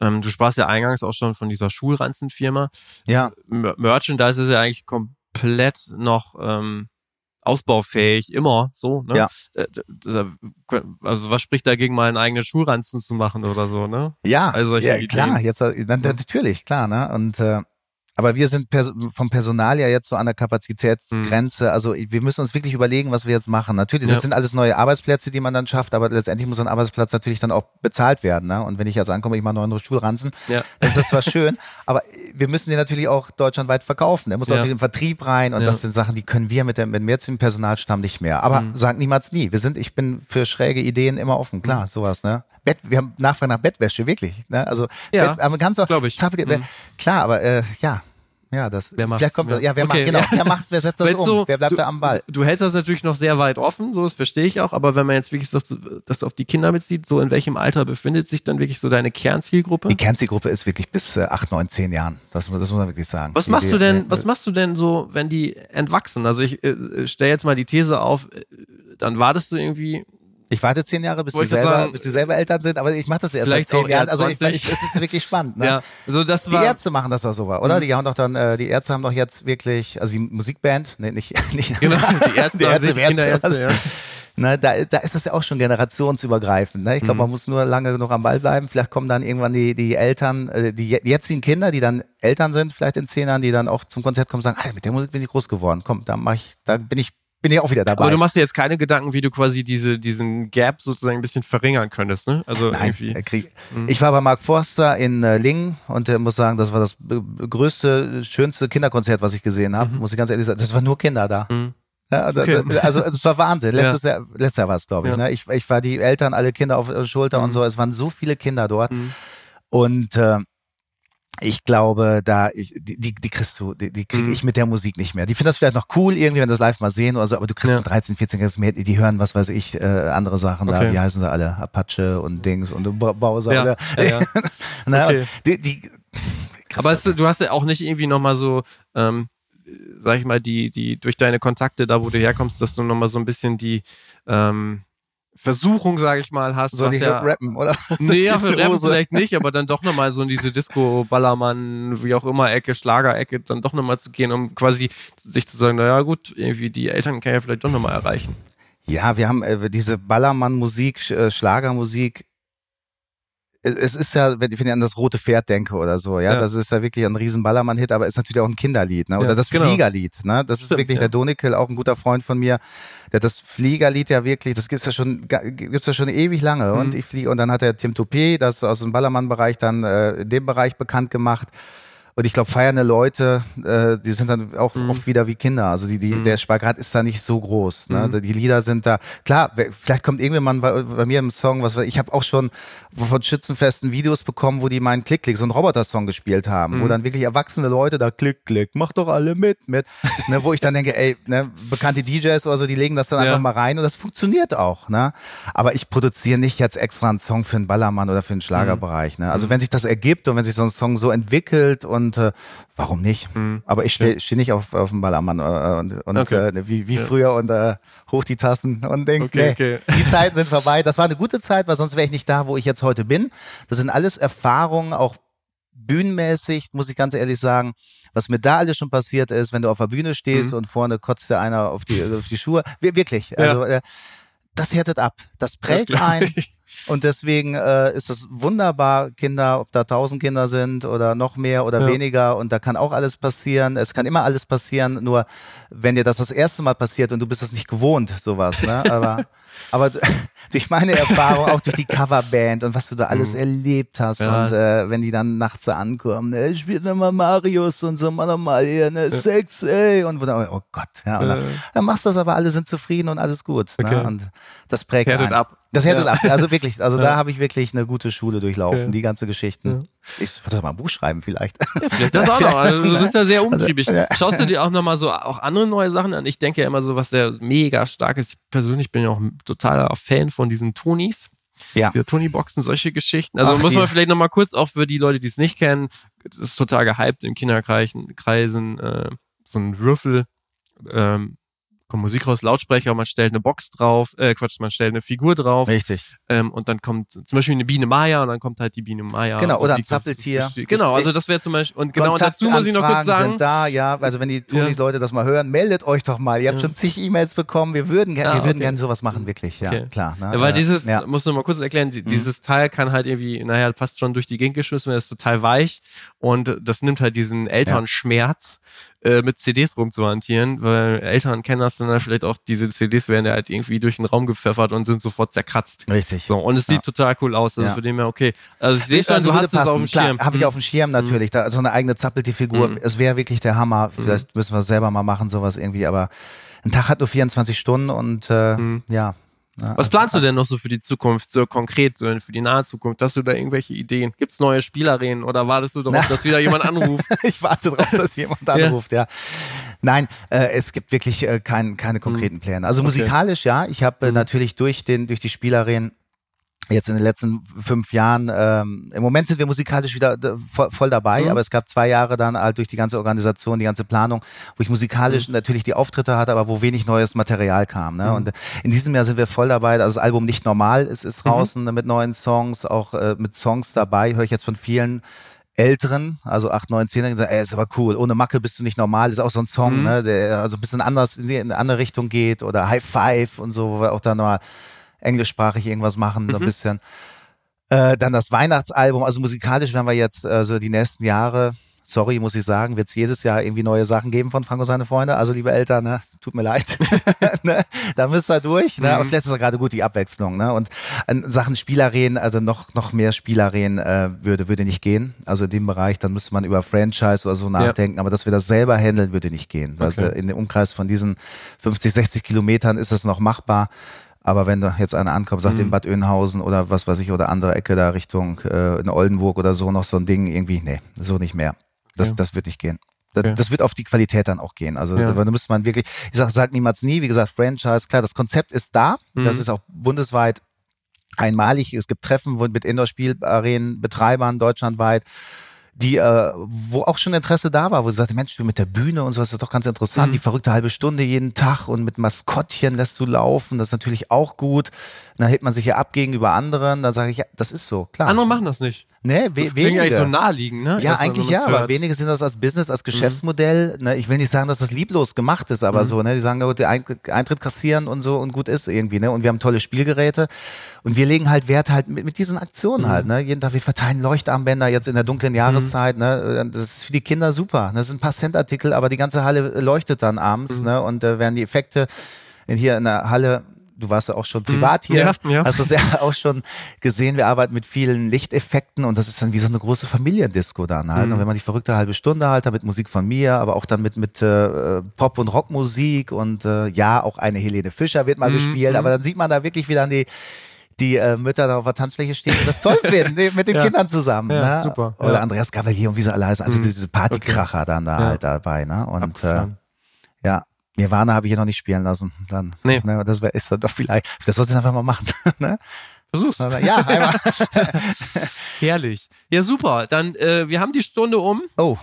Speaker 1: ähm, du sprachst ja eingangs auch schon von dieser Schulranzenfirma.
Speaker 2: Ja.
Speaker 1: Merchandise ist ja eigentlich komplett noch ähm, ausbaufähig, immer so, ne?
Speaker 2: Ja.
Speaker 1: Also was spricht dagegen, mal einen eigenen Schulranzen zu machen oder so, ne?
Speaker 2: Ja, also ja klar, jetzt äh, natürlich, klar, ne? Und äh, aber wir sind pers vom Personal ja jetzt so an der Kapazitätsgrenze. Mhm. Also wir müssen uns wirklich überlegen, was wir jetzt machen. Natürlich, das ja. sind alles neue Arbeitsplätze, die man dann schafft, aber letztendlich muss ein Arbeitsplatz natürlich dann auch bezahlt werden. Ne? Und wenn ich jetzt ankomme, ich mache noch einen Schulranzen, ja. dann ist das zwar schön, aber wir müssen den natürlich auch deutschlandweit verkaufen. Der muss ja. natürlich im Vertrieb rein und ja. das sind Sachen, die können wir mit dem, mit dem jetzigen Personalstamm nicht mehr. Aber mhm. sag niemals nie. Wir sind, ich bin für schräge Ideen immer offen. Klar, mhm. sowas, ne? Bett, wir haben Nachfrage nach Bettwäsche, wirklich. Ne? Also
Speaker 1: ja,
Speaker 2: Bett, aber kannst auch,
Speaker 1: glaube ich.
Speaker 2: Mhm. Klar, aber äh, ja, ja, das.
Speaker 1: Wer macht's?
Speaker 2: Vielleicht kommt ja. ja, wer okay. macht, genau, wer macht's, wer setzt das um? So, wer bleibt
Speaker 1: du,
Speaker 2: da am Ball?
Speaker 1: Du hältst das natürlich noch sehr weit offen, so das verstehe ich auch, aber wenn man jetzt wirklich das, das auf die Kinder mitzieht, so in welchem Alter befindet sich dann wirklich so deine Kernzielgruppe?
Speaker 2: Die Kernzielgruppe ist wirklich bis äh, 8, 9, 10 Jahren. Das, das muss man wirklich sagen.
Speaker 1: Was machst die, du denn, äh, was machst du denn so, wenn die entwachsen? Also ich äh, stelle jetzt mal die These auf, äh, dann wartest du irgendwie
Speaker 2: ich warte zehn Jahre, bis sie selber, sagen, bis sie selber Eltern sind, aber ich mache das erst seit zehn Jahren. Also ich, ich, es ist wirklich spannend. Ne?
Speaker 1: Ja, also das
Speaker 2: war, die Ärzte machen das auch so, oder? Mhm. Die haben doch dann, äh, die Ärzte haben doch jetzt wirklich, also die Musikband, ne, nicht, nicht
Speaker 1: genau, die Ärzte, die Ärzte, die Ärzte, ja.
Speaker 2: Ne, da, da ist das ja auch schon generationsübergreifend. Ne? Ich glaube, mhm. man muss nur lange genug am Ball bleiben. Vielleicht kommen dann irgendwann die, die Eltern, äh, die jetzigen Kinder, die dann Eltern sind, vielleicht in zehn Jahren, die dann auch zum Konzert kommen und sagen, ah, mit der Musik bin ich groß geworden. Komm, da mach ich, da bin ich bin ich auch wieder dabei.
Speaker 1: Aber du machst dir jetzt keine Gedanken, wie du quasi diese, diesen Gap sozusagen ein bisschen verringern könntest, ne? Also
Speaker 2: Nein, irgendwie. Mhm. Ich war bei Mark Forster in äh, Lingen und er muss sagen, das war das größte, schönste Kinderkonzert, was ich gesehen habe. Mhm. Muss ich ganz ehrlich sagen. Das waren nur Kinder da. Mhm. Ja, okay. also es war Wahnsinn. Letztes ja. Jahr, letztes Jahr war es, glaube ich, ja. ne? ich. Ich war die Eltern, alle Kinder auf der Schulter und mhm. so. Es waren so viele Kinder dort. Mhm. Und äh, ich glaube, da ich, die, die kriegst du, die, die kriege mhm. ich mit der Musik nicht mehr. Die finden das vielleicht noch cool, irgendwie, wenn das live mal sehen oder so, aber du kriegst ja. 13, 14 Jahre mehr, die hören, was weiß ich, äh, andere Sachen okay. da, wie heißen sie alle? Apache und Dings und Bowser. Ja, ja, ja. Na, okay. die, die,
Speaker 1: aber es, du hast ja auch nicht irgendwie nochmal so, ähm, sag ich mal, die, die, durch deine Kontakte da, wo du herkommst, dass du nochmal so ein bisschen die, ähm, Versuchung, sage ich mal, hast.
Speaker 2: Soll
Speaker 1: ich
Speaker 2: ja, rappen, oder?
Speaker 1: Nee, ja, für Rappen vielleicht nicht, aber dann doch nochmal so in diese Disco, Ballermann, wie auch immer, Ecke, Schlager-Ecke, dann doch nochmal zu gehen, um quasi sich zu sagen, naja gut, irgendwie die Eltern kann ja vielleicht doch nochmal erreichen.
Speaker 2: Ja, wir haben äh, diese Ballermann-Musik, äh, Schlagermusik es ist ja, wenn ich an das rote Pferd denke oder so, ja, ja. das ist ja wirklich ein riesen Ballermann-Hit, aber ist natürlich auch ein Kinderlied, ne? Oder ja, das genau. Fliegerlied, ne? Das Stimmt, ist wirklich ja. der Donikel, auch ein guter Freund von mir, der das Fliegerlied ja wirklich, das gibt's ja schon, gibt's ja schon ewig lange. Mhm. Und ich fliege, und dann hat der Tim Toupé, das aus dem Ballermann-Bereich dann äh, in dem Bereich bekannt gemacht. Und ich glaube, feiernde Leute, äh, die sind dann auch mhm. oft wieder wie Kinder. Also die, die, mhm. der Spagat ist da nicht so groß. Ne? Mhm. Die Lieder sind da. Klar, vielleicht kommt irgendwann bei, bei mir im Song, was ich habe auch schon von Schützenfesten Videos bekommen, wo die meinen Klick Klick, so einen Roboter-Song gespielt haben, wo mhm. dann wirklich erwachsene Leute da Klick Klick, mach doch alle mit, mit. ne, wo ich dann denke, ey, ne, bekannte DJs oder so, die legen das dann ja. einfach mal rein und das funktioniert auch. Ne? Aber ich produziere nicht jetzt extra einen Song für einen Ballermann oder für einen Schlagerbereich. Ne? Also mhm. wenn sich das ergibt und wenn sich so ein Song so entwickelt und und äh, warum nicht?
Speaker 1: Mhm.
Speaker 2: Aber ich stehe steh nicht auf, auf dem Ballermann äh, und, und
Speaker 1: Okay.
Speaker 2: äh, wie, wie
Speaker 1: Ja.
Speaker 2: früher und äh, hoch die Tassen und denkst,
Speaker 1: Okay,
Speaker 2: nee,
Speaker 1: okay.
Speaker 2: die Zeiten sind vorbei. Das war eine gute Zeit, weil sonst wäre ich nicht da, wo ich jetzt heute bin. Das sind alles Erfahrungen, auch bühnenmäßig, muss ich ganz ehrlich sagen, was mir da alles schon passiert ist, wenn du auf der Bühne stehst
Speaker 1: Mhm.
Speaker 2: und vorne kotzt dir einer auf die, auf die Schuhe. Wir- Wirklich. Also, äh, das härtet ab. Das prägt
Speaker 1: glaub
Speaker 2: ein. Und deswegen äh, ist es wunderbar, Kinder, ob da tausend Kinder sind oder noch mehr oder
Speaker 1: Ja.
Speaker 2: weniger. Und da kann auch alles passieren. Es kann immer alles passieren. Nur wenn dir das das erste Mal passiert und du bist das nicht gewohnt, sowas. Ne? Aber, aber durch meine Erfahrung, auch durch die Coverband und was du da alles erlebt hast.
Speaker 1: Mhm. Ja.
Speaker 2: Und äh, wenn die dann nachts so ankommen, ne, spielt nochmal Marius und so, mach nochmal hier, ne, Sex, ey. Und wo dann, oh Gott. Ja, und dann, dann machst du das aber, alle sind zufrieden und alles gut.
Speaker 1: Okay.
Speaker 2: Ne? Und das prägt
Speaker 1: Härtet ab.
Speaker 2: Das härtet
Speaker 1: Ja.
Speaker 2: ab. Also wirklich, also da habe ich wirklich eine gute Schule durchlaufen, die ganze Geschichten. Ich würde mal ein Buch schreiben vielleicht.
Speaker 1: Vielleicht das auch noch. Also, du bist ja sehr umtriebig.
Speaker 2: ja.
Speaker 1: Schaust du dir auch nochmal so auch andere neue Sachen an? Ich denke ja immer so, was der mega stark ist. Ich persönlich bin ja auch ein totaler Fan von diesen Tonis.
Speaker 2: Ja.
Speaker 1: Diese Tony-Boxen, solche Geschichten. Also
Speaker 2: Ach,
Speaker 1: muss man
Speaker 2: die-
Speaker 1: vielleicht nochmal kurz auch für die Leute, die es nicht kennen, das ist total gehypt in Kinderkreisen, Kreisen, äh, so ein Würfel, ähm, kommt Musik raus, Lautsprecher, man stellt eine Box drauf, äh, Quatsch, man stellt eine Figur drauf
Speaker 2: Richtig.
Speaker 1: ähm, und dann kommt zum Beispiel eine Biene Maya und dann kommt halt die Biene Maya.
Speaker 2: Genau, oder ein Zappeltier.
Speaker 1: Genau, also das wäre zum Beispiel, und genau, und dazu muss ich noch kurz sagen,
Speaker 2: sind da, ja. Also wenn die Tonis-Leute das mal hören, meldet euch doch mal. Ihr habt schon zig E-Mails bekommen. Wir würden gerne,
Speaker 1: Ah,
Speaker 2: wir würden
Speaker 1: okay.
Speaker 2: gerne sowas machen, wirklich. Ja,
Speaker 1: Okay.
Speaker 2: klar. Ne?
Speaker 1: Ja, weil
Speaker 2: Äh,
Speaker 1: dieses,
Speaker 2: ja. Mhm.
Speaker 1: muss nur mal kurz erklären, die, dieses Teil kann halt irgendwie, naja, fast schon durch die Gegend geschmissen werden, ist total weich und das nimmt halt diesen Elternschmerz, äh, mit CDs rumzuhantieren, weil Eltern kennen das dann vielleicht auch, diese CDs werden ja halt irgendwie durch den Raum gepfeffert und sind sofort zerkratzt.
Speaker 2: Richtig.
Speaker 1: So, und es sieht total cool aus, also
Speaker 2: Ja.
Speaker 1: für den her okay. Also ich sehe schon,
Speaker 2: Also
Speaker 1: du hast es auf dem
Speaker 2: passen.
Speaker 1: Schirm.
Speaker 2: Habe ich auf dem Schirm natürlich. Da, so eine eigene Zappelti-Figur.
Speaker 1: Mhm.
Speaker 2: Es wäre wirklich der Hammer. Vielleicht müssen wir es selber mal machen, sowas irgendwie. Aber ein Tag hat nur 24 Stunden und äh, ja. Ja,
Speaker 1: Was planst du denn noch so für die Zukunft, so konkret, so für die nahe Zukunft? Hast du da irgendwelche Ideen? Gibt's neue Spielarenen oder wartest du darauf, dass wieder jemand anruft?
Speaker 2: ich warte darauf, dass jemand anruft, ja. Nein, äh, es gibt wirklich äh, kein, keine konkreten Pläne. Also
Speaker 1: Okay.
Speaker 2: musikalisch, ja. Ich habe äh, natürlich durch den durch die Spielarenen jetzt in den letzten fünf Jahren, ähm, im Moment sind wir musikalisch wieder äh, voll, voll dabei,
Speaker 1: Mhm.
Speaker 2: aber es gab zwei Jahre dann halt durch die ganze Organisation, die ganze Planung, wo ich musikalisch natürlich die Auftritte hatte, aber wo wenig neues Material kam. Ne? Und äh, in diesem Jahr sind wir voll dabei. Also das Album Nicht Normal ist, ist draußen mit neuen Songs, auch äh, mit Songs dabei, höre ich jetzt von vielen Älteren, also 8, 9, 10, die sagen, ey, ist aber cool, ohne Macke bist du nicht normal, ist auch so ein Song, ne, der also ein bisschen anders in eine andere Richtung geht oder High Five und so, wo wir auch dann mal englischsprachig irgendwas machen, so ein bisschen. Äh, dann das Weihnachtsalbum, also musikalisch werden wir jetzt äh, so die nächsten Jahre, sorry, muss ich sagen, wird es jedes Jahr irgendwie neue Sachen geben von Frank und seine Freunde. Also liebe Eltern, ne, tut mir leid. ne, da müsst ihr durch. Ne? Aber vielleicht ist gerade gut, die Abwechslung. Ne? Und an Sachen Spielarenen, also noch, noch mehr Spielarenen äh, würde, würde nicht gehen. Also in dem Bereich, dann müsste man über Franchise oder so nachdenken. Aber dass wir das selber handeln, würde nicht gehen. Also
Speaker 1: Okay.
Speaker 2: in dem Umkreis von diesen 50, 60 Kilometern ist es noch machbar. Aber wenn da jetzt einer ankommt, sagt in Bad Oeynhausen oder was weiß ich, oder andere Ecke da Richtung äh, in Oldenburg oder so noch so ein Ding irgendwie, nee, so nicht mehr. Das,
Speaker 1: Okay.
Speaker 2: das wird nicht gehen. Das,
Speaker 1: Okay.
Speaker 2: das wird auf die Qualität dann auch gehen. Also
Speaker 1: Ja.
Speaker 2: da müsste man wirklich, ich sag, sag niemals nie, wie gesagt, Franchise, klar, das Konzept ist da, das
Speaker 1: Mhm.
Speaker 2: ist auch bundesweit einmalig. Es gibt Treffen mit Indoor-Spielarenen, Betreibern deutschlandweit, die, äh, wo auch schon Interesse da war, wo sie sagte, Mensch, du mit der Bühne und so, das ist doch ganz interessant,
Speaker 1: Mhm.
Speaker 2: die verrückte halbe Stunde jeden Tag und mit Maskottchen lässt du laufen, das ist natürlich auch gut. Dann hält man sich ja ab gegenüber anderen, dann sage ich, ja, das ist so, klar.
Speaker 1: Andere machen das nicht.
Speaker 2: Nee, we
Speaker 1: Das klingt
Speaker 2: wenige.
Speaker 1: eigentlich so naheliegend, ne?
Speaker 2: Ja,
Speaker 1: Erstmal,
Speaker 2: eigentlich ja,
Speaker 1: man's
Speaker 2: aber
Speaker 1: hört.
Speaker 2: wenige sind das als Business, als Geschäftsmodell. Ne, ich will nicht sagen, dass das lieblos gemacht ist, aber so, ne, die sagen, gut, Eintritt, kassieren und so und gut ist irgendwie, ne? Und wir haben tolle Spielgeräte und wir legen halt Wert halt mit, mit diesen Aktionen halt, ne? Jeden Tag, wir verteilen Leuchtarmbänder jetzt in der dunklen Jahreszeit, ne? Das ist für die Kinder super. ne? Das sind ein paar Centartikel, aber die ganze Halle leuchtet dann abends, ne? Und äh, werden die Effekte in, hier in der Halle Du warst ja auch schon privat hier.
Speaker 1: Ja, ja.
Speaker 2: Hast das ja auch schon gesehen. Wir arbeiten mit vielen Lichteffekten und das ist dann wie so eine große Familiendisco dann halt. Und wenn man die verrückte halbe Stunde halt, dann mit Musik von mir, aber auch dann mit, mit äh, Pop- und Rockmusik und äh, ja, auch eine Helene Fischer wird mal gespielt, aber dann sieht man da wirklich, wie dann die die äh, Mütter da auf der Tanzfläche stehen und das toll finden, ne, mit den
Speaker 1: Ja.
Speaker 2: Kindern zusammen.
Speaker 1: Ja,
Speaker 2: ne?
Speaker 1: super.
Speaker 2: Oder
Speaker 1: Ja.
Speaker 2: Andreas Gavalier und wie sie alle heißen. Also diese Partykracher dann da halt dabei. Ne? Und äh, ja, Nirvana habe ich hier noch nicht spielen lassen. Dann,
Speaker 1: Nee.
Speaker 2: ne, das wäre ist dann doch vielleicht. Das sollst du einfach mal machen. ne?
Speaker 1: Versuch's.
Speaker 2: Ja, einmal.
Speaker 1: Herrlich. Ja, super. Dann, äh, wir haben die Stunde um.
Speaker 2: Oh.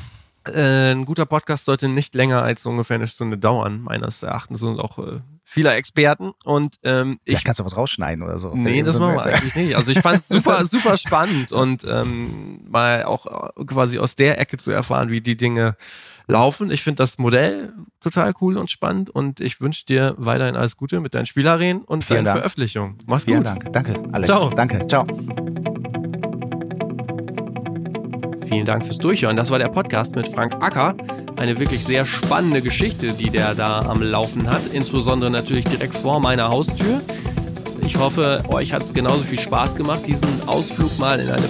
Speaker 1: Äh, ein guter Podcast sollte nicht länger als ungefähr eine Stunde dauern, meines Erachtens und auch äh, vieler Experten. Und ähm, ich.
Speaker 2: Ja, kannst du was rausschneiden oder so?
Speaker 1: Nee, das machen wir eigentlich nicht. Also ich fand es super, super spannend und ähm, mal auch äh, quasi aus der Ecke zu erfahren, wie die Dinge laufen. Ich finde das Modell total cool und spannend und ich wünsche dir weiterhin alles Gute mit deinen Spielarenen und
Speaker 2: Vielen
Speaker 1: deinen
Speaker 2: Dank.
Speaker 1: Veröffentlichungen. Mach's
Speaker 2: Vielen
Speaker 1: gut.
Speaker 2: Dank. Danke, Alex.
Speaker 1: Ciao.
Speaker 2: Danke. Ciao.
Speaker 1: Vielen Dank fürs Durchhören. Das war der Podcast mit Frank Acker. Eine wirklich sehr spannende Geschichte, die der da am Laufen hat. Insbesondere natürlich direkt vor meiner Haustür. Ich hoffe, euch hat es genauso viel Spaß gemacht, diesen Ausflug mal in eine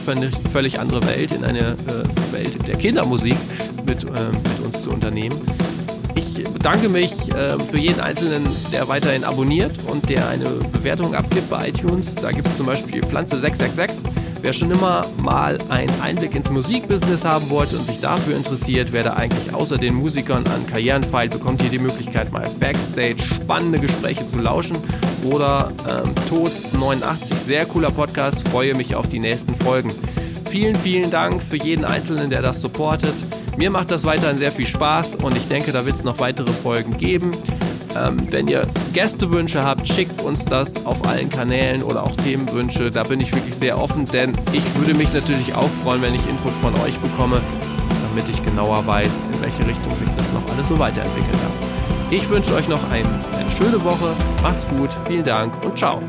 Speaker 1: völlig, andere Welt, in eine äh, Welt der Kindermusik mit, äh, mit uns zu unternehmen. Ich bedanke mich äh, für jeden Einzelnen, der weiterhin abonniert und der eine Bewertung abgibt bei iTunes. Da gibt es zum Beispiel Pflanze 666. Wer schon immer mal einen Einblick ins Musikbusiness haben wollte und sich dafür interessiert, wer da eigentlich außer den Musikern an Karrieren feilt, bekommt hier die Möglichkeit, mal Backstage spannende Gespräche zu lauschen. Oder ähm, Tods 89, sehr cooler Podcast, freue mich auf die nächsten Folgen. Vielen, vielen Dank für jeden Einzelnen, der das supportet. Mir macht das weiterhin sehr viel Spaß und ich denke, da wird es noch weitere Folgen geben. Ähm, wenn ihr Gästewünsche habt, schickt uns das auf allen Kanälen oder auch Themenwünsche. Da bin ich wirklich sehr offen, denn ich würde mich natürlich auch freuen, wenn ich Input von euch bekomme, damit ich genauer weiß, in welche Richtung sich das noch alles so weiterentwickeln darf. Ich wünsche euch noch ein, eine schöne Woche. Macht's gut, vielen Dank und ciao.